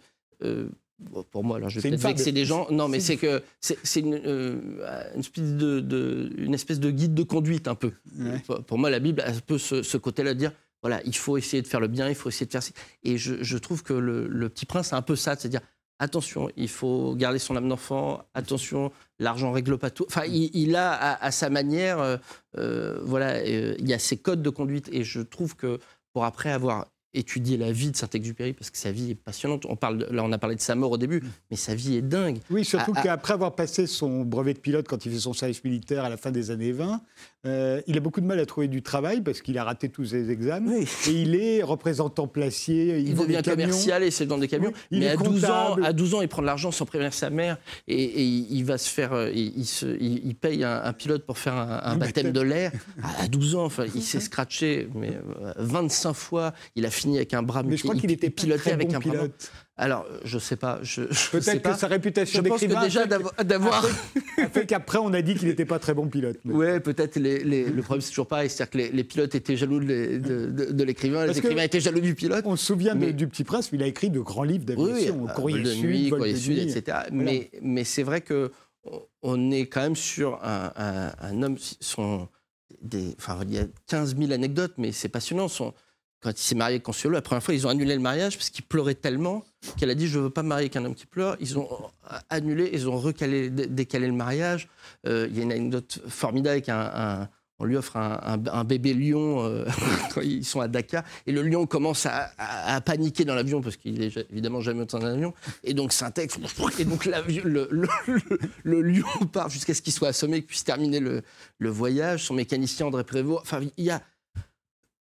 bon, pour moi, alors je C'est vais peut-être fable. des gens. Non, mais C'est- c'est que c'est c'est une, euh, une, espèce de, de- une espèce de guide de conduite, un peu. Ouais. Pour- Pour moi, la Bible a un peu ce, ce côté-là de dire voilà, il faut essayer de faire le bien, il faut essayer de faire. Et je, je trouve que le, le petit prince a un peu ça, c'est-à-dire attention, il faut garder son âme d'enfant, attention, l'argent règle pas tout. Enfin, il, il a à, à sa manière, euh, euh, voilà, euh, il y a ses codes de conduite. Et je trouve que pour après avoir étudié la vie de Saint-Exupéry, parce que sa vie est passionnante, on parle de- là on a parlé de sa mort au début, mais sa vie est dingue. Oui, surtout Ah, ah. qu'après avoir passé son brevet de pilote quand il fait son service militaire à la fin des années 20, euh, il a beaucoup de mal à trouver du travail parce qu'il a raté tous ses examens. Oui. Et il est représentant placier. Il, Il devient commercial et c'est dans des camions. Oui, mais à 12, ans, à 12 ans, il prend de l'argent sans prévenir sa mère et, et il va se faire. euh, Il, se- paye un, un pilote pour faire un, baptême baptême. de l'air. [laughs] À, à 12 ans, enfin, il s'est scratché mais, euh, 25 fois. Il a fini avec un bras Mais je crois il- qu'il il était piloté avec bon un bras. Alors, je sais pas. Je, je sais Peut-être pas. que sa réputation d'écrivain déjà d'avoir. fait qu'après on a dit qu'il n'était pas très bon pilote. mais- Ouais, peut-être les, les- le problème c'est toujours pareil, c'est-à-dire que les, les pilotes étaient jaloux de, les- de- de- de l'écrivain, les écrivains étaient jaloux du pilote. On se souvient Mais- du Petit Prince, mais il a écrit de grands livres Oui, oui, d'aviation, euh, Courrier de Sud, nuit, Vol Courrier de Sud, etc. Mais, mais c'est vrai que on- on est quand même sur un, un- un homme, son, des, enfin, il y a 15 000 anecdotes, mais c'est passionnant. Son, quand il s'est marié avec Consuelo, la première fois, ils ont annulé le mariage parce qu'il pleurait tellement qu'elle a dit Je ne veux pas me marier avec un homme qui pleure. Ils ont annulé, ils ont recalé, dé- décalé le mariage. Euh, il y a une anecdote formidable avec un. on lui offre un, bébé lion euh, [laughs] quand ils sont à Dakar. Et le lion commence à, paniquer dans l'avion parce qu'il est ja- évidemment jamais dans un avion. Et donc Syntex. Et donc le, le, le- lion part jusqu'à ce qu'il soit assommé et puisse terminer le voyage. Son mécanicien André Prévost. Enfin, il y a.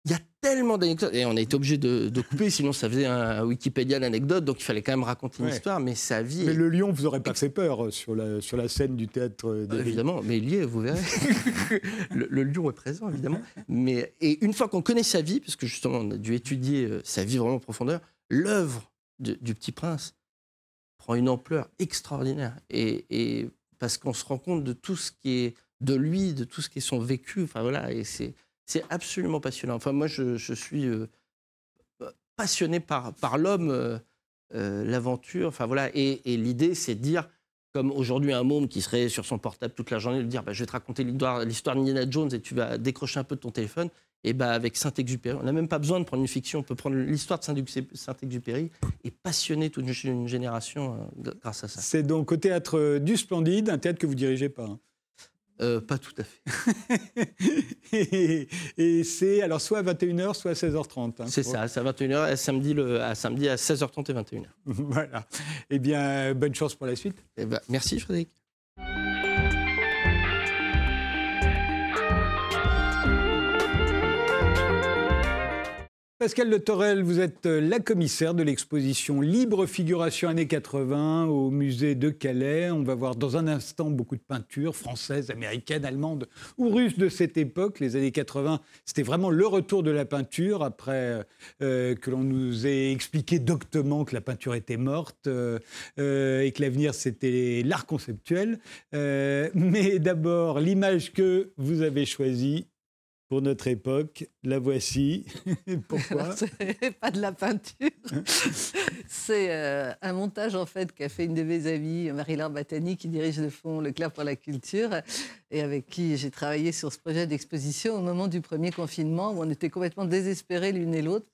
Il y a tellement d'anecdotes. Et on a été obligé de, de couper, sinon ça faisait un Wikipédia d'anecdotes. Donc il fallait quand même raconter une Ouais. histoire. Mais sa vie. Mais est- le lion vous aurait pas fait peur euh, sur la, sur la scène du théâtre euh, des Villes. Évidemment, mais il y est, vous verrez. [laughs] le, le lion est présent, évidemment. Mais, et une fois qu'on connaît sa vie, parce que justement, on a dû étudier euh, sa vie vraiment en profondeur, l'œuvre du Petit Prince prend une ampleur extraordinaire. Et, et parce qu'on se rend compte de tout ce qui est de lui, de tout ce qui est son vécu. Enfin voilà, et c'est c'est absolument passionnant. Enfin moi, je, suis euh, passionné par, l'homme, euh, euh, l'aventure. Enfin voilà, et, l'idée, c'est de dire comme aujourd'hui un môme qui serait sur son portable toute la journée, de dire bah, je vais te raconter l'histoire d'Indiana Jones et tu vas décrocher un peu de ton téléphone. Et bah, avec Saint-Exupéry, on n'a même pas besoin de prendre une fiction, on peut prendre l'histoire de Saint-Exupé- Saint-Exupéry et passionner toute une, génération grâce à ça. C'est donc au théâtre du Splendide, un théâtre que vous dirigez pas. hein. Euh, pas tout à fait. [laughs] et et c'est alors soit à 21h, soit à 16h30. hein. C'est ça, c'est à 21h, à samedi, le, à samedi à 16h30 et 21h. [laughs] voilà. Eh bien, bonne chance pour la suite. Eh ben, merci Frédéric. Pascal Le Torel, vous êtes euh, la commissaire de l'exposition Libre Figuration années 80 au musée de Calais. On va voir dans un instant beaucoup de peintures françaises, américaines, allemandes ou russes de cette époque. Les années 80, c'était vraiment le retour de la peinture après euh, que l'on nous ait expliqué doctement que la peinture était morte euh, euh, et que l'avenir c'était l'art conceptuel. Euh, mais d'abord, l'image que vous avez choisie pour notre époque, la voici. [laughs] Pourquoi [laughs] pas de la peinture. [laughs] C'est euh, un montage en fait qu'a fait une de mes amies, Marie-Laure Batani, qui dirige le fonds Leclerc pour la culture et avec qui j'ai travaillé sur ce projet d'exposition au moment du premier confinement où on était complètement désespérés l'une et l'autre,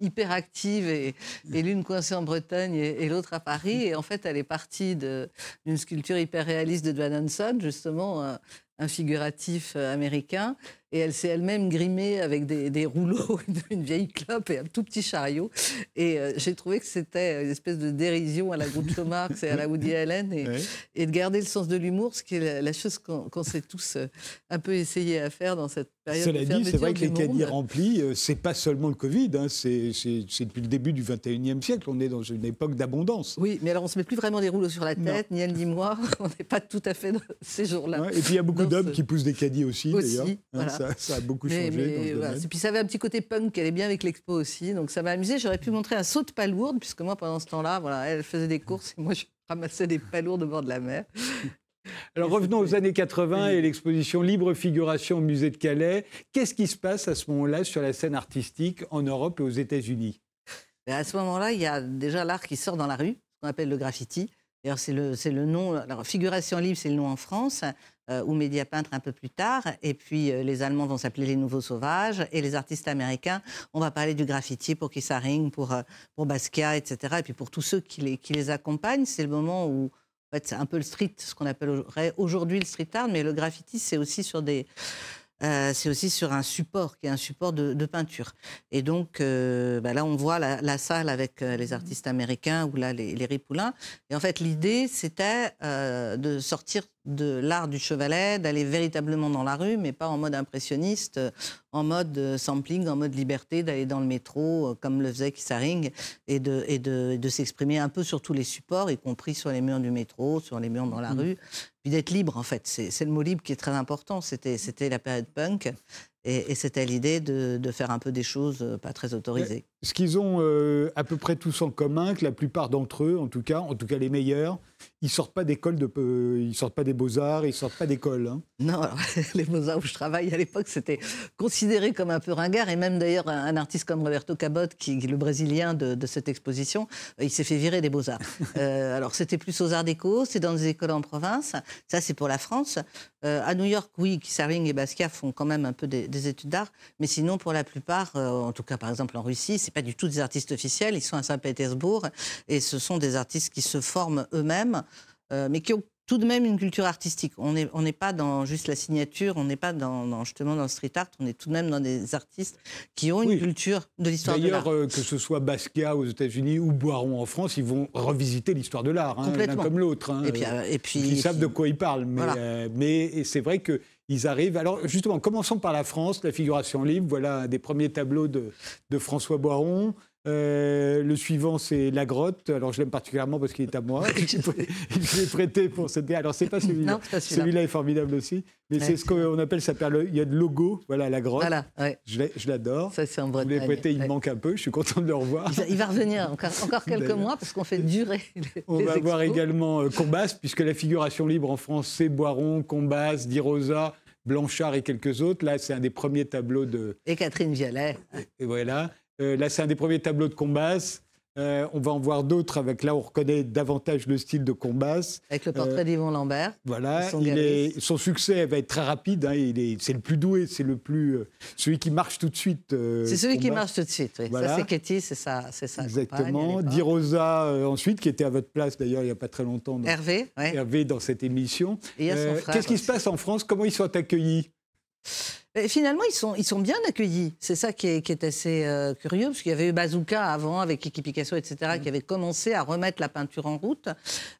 hyper actives et, et l'une coincée en Bretagne et, et l'autre à Paris. Et en fait, elle est partie d'une sculpture hyper réaliste de Dwayne Hanson, justement. un- un figuratif euh, américain, et elle s'est elle-même grimée avec des, des rouleaux, [laughs] une vieille clope et un tout petit chariot. Et euh, j'ai trouvé que c'était une espèce de dérision à la Groucho Marx et à la Woody [laughs] Allen, et, Ouais. et de garder le sens de l'humour, ce qui est la, la chose qu'on s'est tous euh, un peu essayé à faire dans cette période Cela dit, c'est vrai que les monde. remplis, euh, c'est pas seulement le Covid, hein, c'est depuis le début du 21e siècle. On est dans une époque d'abondance. Oui, mais alors on se met plus vraiment des rouleaux sur la Non. tête, ni elle ni moi. [laughs] On n'est pas tout à fait dans ces jours-là. Ouais, et puis il y a beaucoup d'hommes ce- qui poussent des caddies aussi, Aussi, d'ailleurs. Hein, voilà. Ça, ça a beaucoup Mais- changé mais dans ce voilà. domaine. Et puis ça avait un petit côté punk qui allait bien avec l'expo aussi, donc ça m'a amusé. J'aurais pu montrer un saut de palourde, puisque moi pendant ce temps-là, voilà, elle faisait des courses et moi je ramassais des palourdes au bord de la mer. [laughs] Alors revenons aux années 80 et l'exposition Libre Figuration au musée de Calais. Qu'est-ce qui se passe à ce moment-là sur la scène artistique en Europe et aux États-Unis? Et à ce moment-là, il y a déjà l'art qui sort dans la rue, ce qu'on appelle le graffiti. D'ailleurs, c'est le, c'est le nom, alors Figuration Libre, c'est le nom en France, euh, ou Média Peintre un peu plus tard. Et puis, euh, les Allemands vont s'appeler les Nouveaux Sauvages. Et les artistes américains, on va parler du graffiti pour Keith Haring, pour, euh, pour Basquiat, etc. Et puis, pour tous ceux qui les, qui les accompagnent, c'est le moment où, en fait, c'est un peu le street, ce qu'on appellerait aujourd'hui le street art, mais le graffiti, c'est aussi sur des... euh, c'est aussi sur un support qui est un support de, peinture. Et donc bah là, on voit la, salle avec les artistes américains ou là les, les ripoulins. Et en fait, l'idée, c'était de sortir de l'art du chevalet, d'aller véritablement dans la rue, mais pas en mode impressionniste, euh, en mode euh, sampling, en mode liberté, d'aller dans le métro, euh, comme le faisait Kissaring, et de, et de, de s'exprimer un peu sur tous les supports, y compris sur les murs du métro, sur les murs dans la Mm. rue, puis d'être libre, en fait. C'est c'est le mot libre qui est très important. C'était c'était la période punk, et, et c'était l'idée de, de faire un peu des choses pas très autorisées. Ce qu'ils ont euh, à peu près tous en commun, que la plupart d'entre eux, en tout cas, en tout cas les meilleurs, ils sortent pas d'école de, euh, ils sortent pas des beaux arts, ils sortent pas d'école. hein. Non, alors, [laughs] les beaux-arts où je travaille à l'époque, c'était considéré comme un peu ringard. Et même d'ailleurs, un, un artiste comme Roberto Cabot, qui, qui est le brésilien de, de cette exposition, euh, il s'est fait virer des beaux-arts. [laughs] Euh, alors, c'était plus aux arts déco, c'est dans des écoles en province. Ça, c'est pour la France. Euh, à New York, oui, Kissaring et Basquiat font quand même un peu des, des études d'art. Mais sinon, pour la plupart, en tout cas, par exemple, en Russie, c'est pas du tout des artistes officiels. Ils sont à Saint-Pétersbourg. Et ce sont des artistes qui se forment eux-mêmes, euh, mais qui ont tout de même une culture artistique. On n'est on pas dans juste la signature, on n'est pas dans, dans, justement dans le street art, on est tout de même dans des artistes qui ont une Oui. culture de l'histoire de l'art. D'ailleurs, euh, que ce soit Basquiat aux États-Unis ou Boiron en France, ils vont revisiter l'histoire de l'art, hein, l'un comme l'autre. hein. Et puis, euh, et puis- ils savent de quoi ils parlent. Mais, Voilà. euh, mais c'est vrai qu'ils arrivent. Alors, justement, commençons par la France, la figuration libre. Voilà un des premiers tableaux de, de François Boiron. Euh, le suivant, c'est La Grotte. Alors, je l'aime particulièrement parce qu'il est à moi. [laughs] Je l'ai prêté pour cette. Alors, c'est pas celui-là. Non, celui-là. celui-là est formidable aussi. Mais Ouais, c'est ce qu'on appelle, ça Il y a de logo. Voilà, La Grotte. Voilà, ouais. Je l'adore. Ça, c'est en Je l'ai Bretagne. prêté, il ouais. manque un peu. Je suis content de le revoir. Il va, revenir encore, encore quelques mois parce qu'on fait durer les, [laughs] On les va voir également euh, Combas, puisque la figuration libre en France, c'est Boiron, Combas, Di Rosa, Blanchard et quelques autres. Là, c'est un des premiers tableaux de. Et Catherine Violet. Et voilà. Euh, là, c'est un des premiers tableaux de Combas. Euh, on va en voir d'autres avec là, on reconnaît davantage le style de Combas. Avec le portrait d'Yvon Lambert. Voilà, Son il galeriste. est, son succès va être très rapide. hein, il est, c'est le plus doué, c'est le plus, euh, celui qui marche tout de suite. euh, C'est celui qui marche tout de suite. oui. Voilà. Ça, c'est Katie, c'est ça. C'est ça. Exactement. Di Rosa, euh, ensuite, qui était à votre place d'ailleurs il n'y a pas très longtemps. dans- Hervé, ouais. Hervé dans cette émission. Et il y a son Euh, frère Qu'est-ce qui se passe en France? Comment ils sont accueillis? Et finalement, ils sont, ils sont bien accueillis. C'est ça qui est, qui est assez euh, curieux, parce qu'il y avait eu Bazooka avant, avec Kiki Picasso, etc., Mm. qui avait commencé à remettre la peinture en route.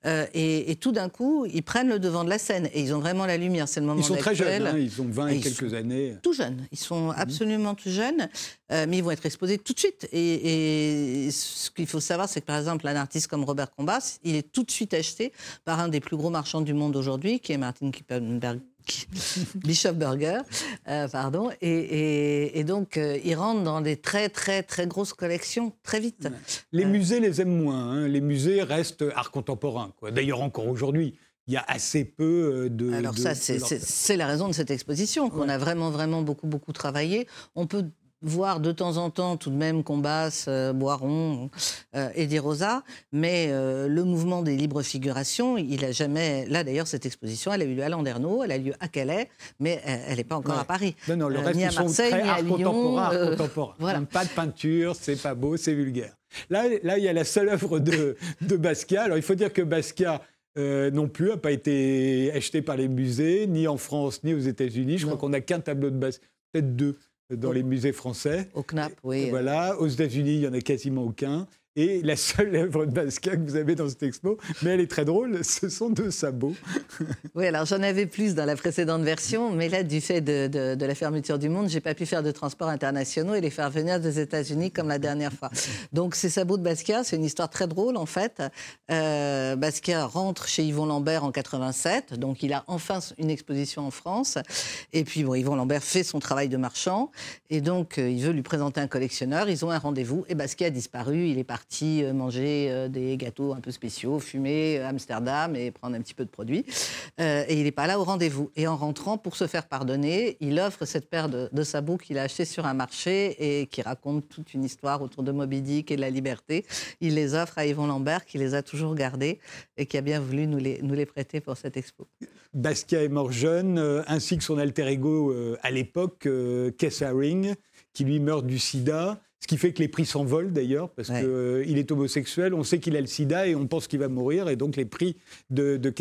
Euh, et, et tout d'un coup, ils prennent le devant de la scène. Et ils ont vraiment la lumière. C'est le moment Ils sont très jeunes, hein, ils ont 20 et quelques années. tout jeunes. Ils sont Mm. absolument tout jeunes, euh, mais ils vont être exposés tout de suite. Et, et ce qu'il faut savoir, c'est que par exemple, un artiste comme Robert Combas, il est tout de suite acheté par un des plus gros marchands du monde aujourd'hui, qui est Martin Kippenberg. Bischofberger, euh, pardon, et, et- et donc euh, il rentre dans des très très très grosses collections très vite. Les musées les aiment moins. hein. Les musées restent art contemporain. D'ailleurs, encore aujourd'hui, il y a assez peu euh, de. Alors de- ça, leur- c'est la raison de cette exposition qu'on a vraiment, vraiment beaucoup, beaucoup travaillé. On peut voir de temps en temps tout de même Combas, euh, Boiron euh, et Di Rosa, mais euh, le mouvement des libres figurations, il a jamais... Là d'ailleurs, cette exposition, elle a eu lieu à Landerneau, elle a lieu à Calais, mais elle n'est pas encore Ouais. à Paris. Non, non, le reste, ni à Marseille, très ni à art Lyon. contemporain. voilà. Pas de peinture, c'est pas beau, c'est vulgaire. Là, là, il y a la seule œuvre de, de Basquiat. Alors, il faut dire que Basquiat euh, non plus n'a pas été acheté par les musées, ni en France, ni aux États-Unis. Je crois qu'on n'a qu'un tableau de Basquiat, peut-être deux, dans les musées français. Au CNAP, oui. Et Voilà, aux États-Unis, il n'y en a quasiment aucun. Et la seule œuvre de Basquiat que vous avez dans cette expo, mais elle est très drôle, ce sont deux sabots. Oui, alors j'en avais plus dans la précédente version, mais là, du fait de, la fermeture du monde, j'ai pas pu faire de transports internationaux et les faire venir des États-Unis comme la dernière fois. Donc, ces sabots de Basquiat, c'est une histoire très drôle en fait. Euh, Basquiat rentre chez Yvon Lambert en 87, donc il a enfin une exposition en France. Et puis, bon, Yvon Lambert fait son travail de marchand et donc euh, il veut lui présenter un collectionneur. Ils ont un rendez-vous et Basquiat a disparu, il est parti. Euh, manger euh, des gâteaux un peu spéciaux, fumer à Amsterdam et prendre un petit peu de produits. Euh, et il n'est pas là au rendez-vous. Et en rentrant, pour se faire pardonner, il offre cette paire de, sabots qu'il a achetés sur un marché et qui raconte toute une histoire autour de Moby Dick et de la liberté. Il les offre à Yvon Lambert, qui les a toujours gardés et qui a bien voulu nous les, prêter pour cette expo. Basquiat est mort jeune, euh, ainsi que son alter ego euh, à l'époque, euh, Keith Haring, qui lui meurt du sida. Ce qui fait que les prix s'envolent d'ailleurs, parce Ouais. qu'il est homosexuel, on sait qu'il a le sida et on pense qu'il va mourir, et donc les prix de, de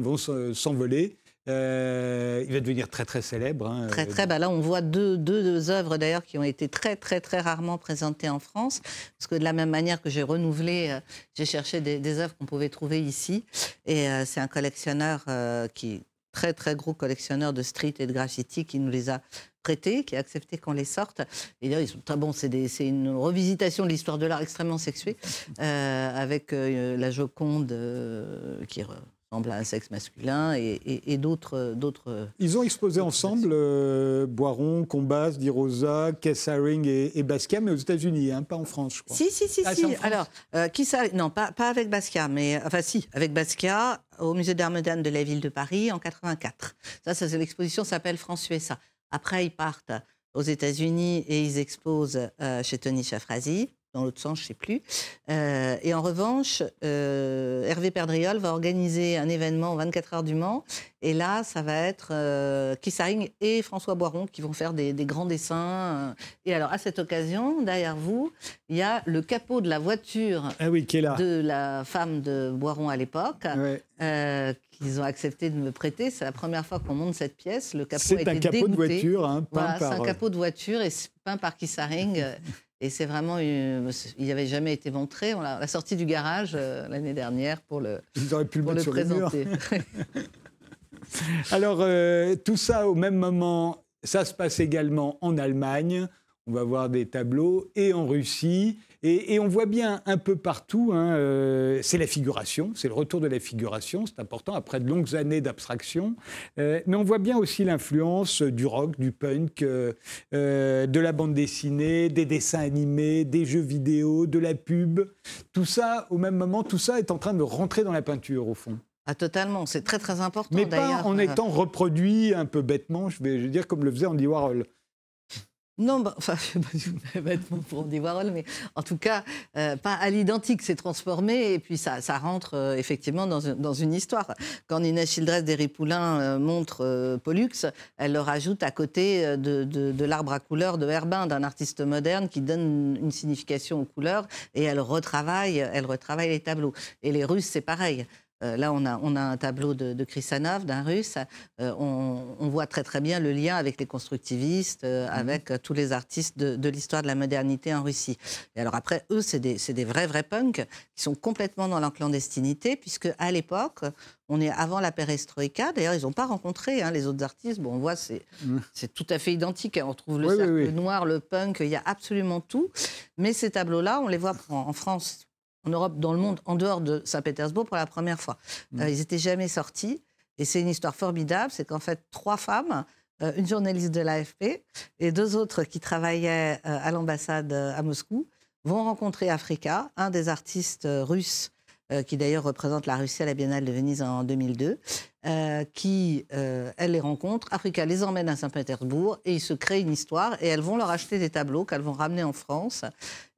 vont s'en- s'envoler. Euh, il va devenir très très célèbre. hein. Très, très. Bah là, on voit deux, deux, deux œuvres d'ailleurs qui ont été très, très, très rarement présentées en France. Parce que de la même manière que j'ai renouvelé, euh, j'ai cherché des, des œuvres qu'on pouvait trouver ici. Et euh, c'est un collectionneur euh, qui très, très gros collectionneur de street et de graffiti qui nous les a prêtés, qui a accepté qu'on les sorte. Et d'ailleurs, ils sont très bons. C'est une revisitation de l'histoire de l'art extrêmement sexuée, euh, avec euh, la Joconde euh, qui ressemble à un sexe masculin et, et- et d'autres d'autres Ils ont exposé ensemble, euh, Boiron, Combas, Di Rosa, Keith Haring et, et Basquiat, mais aux États-Unis, hein, pas en France, je crois. Si, si, si, Ah, si. Alors, euh, qui ça Non, pas, pas avec Basquiat, mais enfin si, avec Basquiat au musée d'art moderne de la ville de Paris en 84. Ça, ça c'est l'exposition s'appelle France-USA. Après, ils partent aux États-Unis et ils exposent euh, chez Tony Chafrazi. Dans l'autre sens, je ne sais plus. Euh, et en revanche, euh, Hervé Perdriol va organiser un événement aux 24 heures du Mans. Et là, ça va être euh, Keith Haring et François Boiron qui vont faire des, des grands dessins. euh. Et alors, à cette occasion, derrière vous, il y a le capot de la voiture Ah oui, qui est là. de la femme de Boiron à l'époque, Ouais. euh, qu'ils ont accepté de me prêter. C'est la première fois qu'on monte cette pièce. Le capot C'est un capot de voiture, hein, peint Voilà, c'est par, un euh, capot de voiture et c'est peint par euh, Et c'est vraiment, une- il n'avait jamais été montré. On l'a sorti du garage euh, l'année dernière pour le, pu le pour le présenter. [laughs] Alors, euh, tout ça au même moment, ça se passe également en Allemagne. On va voir des tableaux et en Russie. Et, et on voit bien un peu partout, hein, euh, c'est la figuration, c'est le retour de la figuration, c'est important, après de longues années d'abstraction. Euh, mais on voit bien aussi l'influence du rock, du punk, euh, de la bande dessinée, des dessins animés, des jeux vidéo, de la pub. Tout ça, au même moment, tout ça est en train de rentrer dans la peinture, au fond. Ah, totalement, c'est très très important Mais pas d'ailleurs. en étant reproduit un peu bêtement, je vais, je vais dire comme le faisait Andy Warhol. Non, bah, enfin, [laughs] je sais pas bêtement pour Andy Warhol, mais en tout cas, euh, pas à l'identique, c'est transformé et puis ça, rentre euh, effectivement dans, une- histoire. Quand Nina Childress des Ripoulins euh, montre euh, Pollux, elle le rajoute à côté de, de- de l'arbre à couleurs de Herbin, d'un artiste moderne qui donne une signification aux couleurs et elle retravaille, elle retravaille les tableaux. Et les Russes, c'est pareil. Euh, là, on a, on a un tableau de, de Krisanov, d'un russe. Euh, on, on voit très très bien le lien avec les constructivistes, euh, avec euh, tous les artistes de, de l'histoire de la modernité en Russie. Et alors après, eux, c'est des, vrais vrais punks qui sont complètement dans la clandestinité, puisque à l'époque, on est avant la perestroïka. D'ailleurs, ils n'ont pas rencontré hein, les autres artistes. Bon, on voit, c'est Mm. tout à fait identique. hein. On trouve le Oui, oui, cercle oui. noir, le punk, il y a absolument tout. Mais ces tableaux-là, on les voit en, en France, en Europe, dans le monde, en dehors de Saint-Pétersbourg pour la première fois. Mm. Euh, ils n'étaient jamais sortis. Et c'est une histoire formidable. C'est qu'en fait, trois femmes, euh, une journaliste de l'AFP et deux autres qui travaillaient euh, à l'ambassade à Moscou, vont rencontrer Africa, un des artistes russes qui d'ailleurs représente la Russie à la Biennale de Venise en 2002, euh, qui, euh, elle les rencontre, Africa les emmène à Saint-Pétersbourg et ils se créent une histoire et elles vont leur acheter des tableaux qu'elles vont ramener en France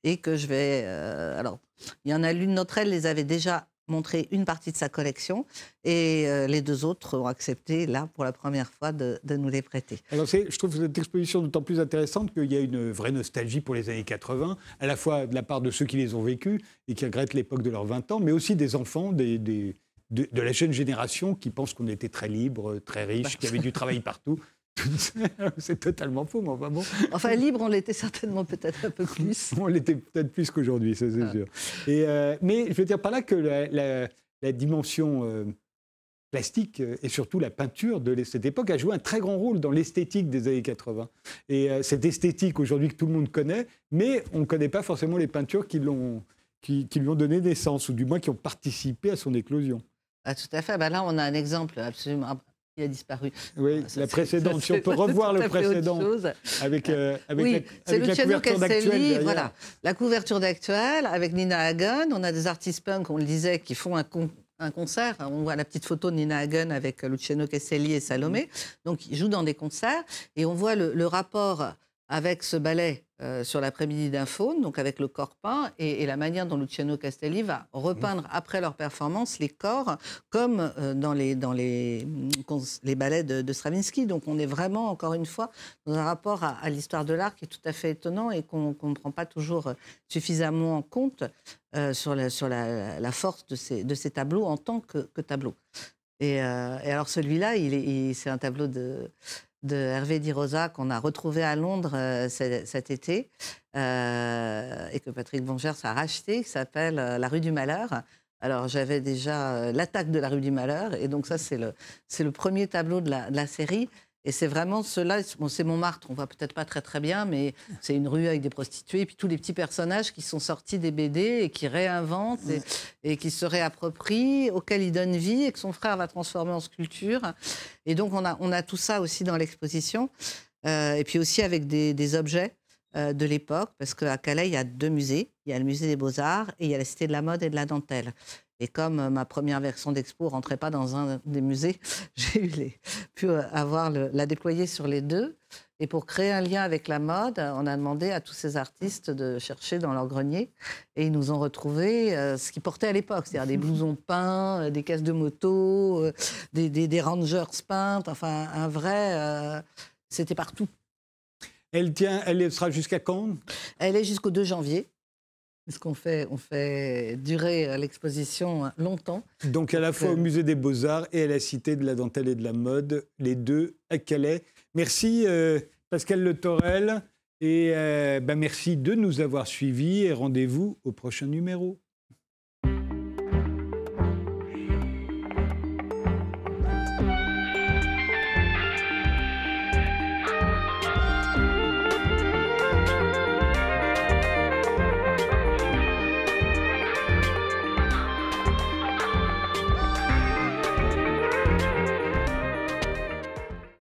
et que je vais... euh, alors, il y en a l'une d'entre elles les avait déjà montré une partie de sa collection et euh, les deux autres ont accepté, là, pour la première fois, de, de nous les prêter. Alors je trouve cette exposition d'autant plus intéressante qu'il y a une vraie nostalgie pour les années 80, à la fois de la part de ceux qui les ont vécus et qui regrettent l'époque de leurs 20 ans, mais aussi des enfants, des, des- de, de la jeune génération qui pensent qu'on était très libre, très riche, qu'il y avait du travail partout. [laughs] c'est totalement faux, mais enfin bon. Enfin, libre, on l'était certainement peut-être un peu plus. [laughs] On l'était peut-être plus qu'aujourd'hui, ça c'est Ah. sûr. Et, euh, mais je veux dire par là que la, la- la dimension euh, plastique euh, et surtout la peinture de cette époque a joué un très grand rôle dans l'esthétique des années 80. Et euh, cette esthétique aujourd'hui que tout le monde connaît, mais on ne connaît pas forcément les peintures qui, l'ont, qui, qui lui ont donné naissance, ou du moins qui ont participé à son éclosion. Ah, tout à fait. Ben là, on a un exemple absolument il a disparu. Oui, Ça, la précédente. [laughs] Si on peut [laughs] revoir le précédent avec, euh, avec oui, la, c'est avec la Luciano couverture d'actuel voilà. La couverture d'actuel avec Nina Hagen. On a des artistes punk, on le disait, qui font un, con- un concert. On voit la petite photo de Nina Hagen avec euh, Luciano Castelli et Salomé. Donc, ils jouent dans des concerts. Et on voit le, le rapport avec ce ballet euh, sur l'après-midi d'un faune, donc avec le corps peint, et, et la manière dont Luciano Castelli va repeindre après leur performance les corps, comme euh, dans, les, dans les, mm, les ballets de, de Stravinsky. Donc on est vraiment, encore une fois, dans un rapport à, à l'histoire de l'art qui est tout à fait étonnant et qu'on ne prend pas toujours suffisamment en compte euh, sur, la, sur la, la force de ces, de ces tableaux en tant que, que tableau. Et, euh, et alors celui-là, il est- il- c'est un tableau de, de Hervé Di Rosa qu'on a retrouvé à Londres euh, cet, été euh, et que Patrick Bongers a racheté, qui s'appelle euh, La rue du Malheur. Alors j'avais déjà l'attaque de la rue du Malheur et donc ça c'est le, le premier tableau de la série. Et c'est vraiment cela, bon, c'est Montmartre, on voit peut-être pas très très bien, mais c'est une rue avec des prostituées, et puis tous les petits personnages qui sont sortis des BD et qui réinventent et, qui se réapproprient, auxquels il donne vie et que son frère va transformer en sculpture. Et donc on a, on a tout ça aussi dans l'exposition, Euh, et puis aussi avec des, des objets euh, de l'époque, parce qu'à Calais, il y a deux musées. Il y a le musée des beaux-arts et il y a la Cité de la mode et de la dentelle. Et comme euh, ma première version d'expo rentrait pas dans un des musées, [laughs] j'ai pu euh, avoir le- la déployer sur les deux. Et pour créer un lien avec la mode, on a demandé à tous ces artistes de chercher dans leur grenier. Et ils nous ont retrouvé euh, ce qu'ils portaient à l'époque, c'est-à-dire des [laughs] blousons peints, euh, des caisses de moto, euh, des, des- des rangers peintes, enfin un vrai... euh, C'était partout. Elle tient, elle sera jusqu'à quand? Elle est jusqu'au 2 janvier. Parce qu'on fait, on fait durer euh, l'exposition longtemps. Donc à la fois au musée des Beaux-Arts et à la Cité de la Dentelle et de la Mode, les deux à Calais. Merci euh, Pascal Le Torel et euh, ben, merci de nous avoir suivis et rendez-vous au prochain numéro.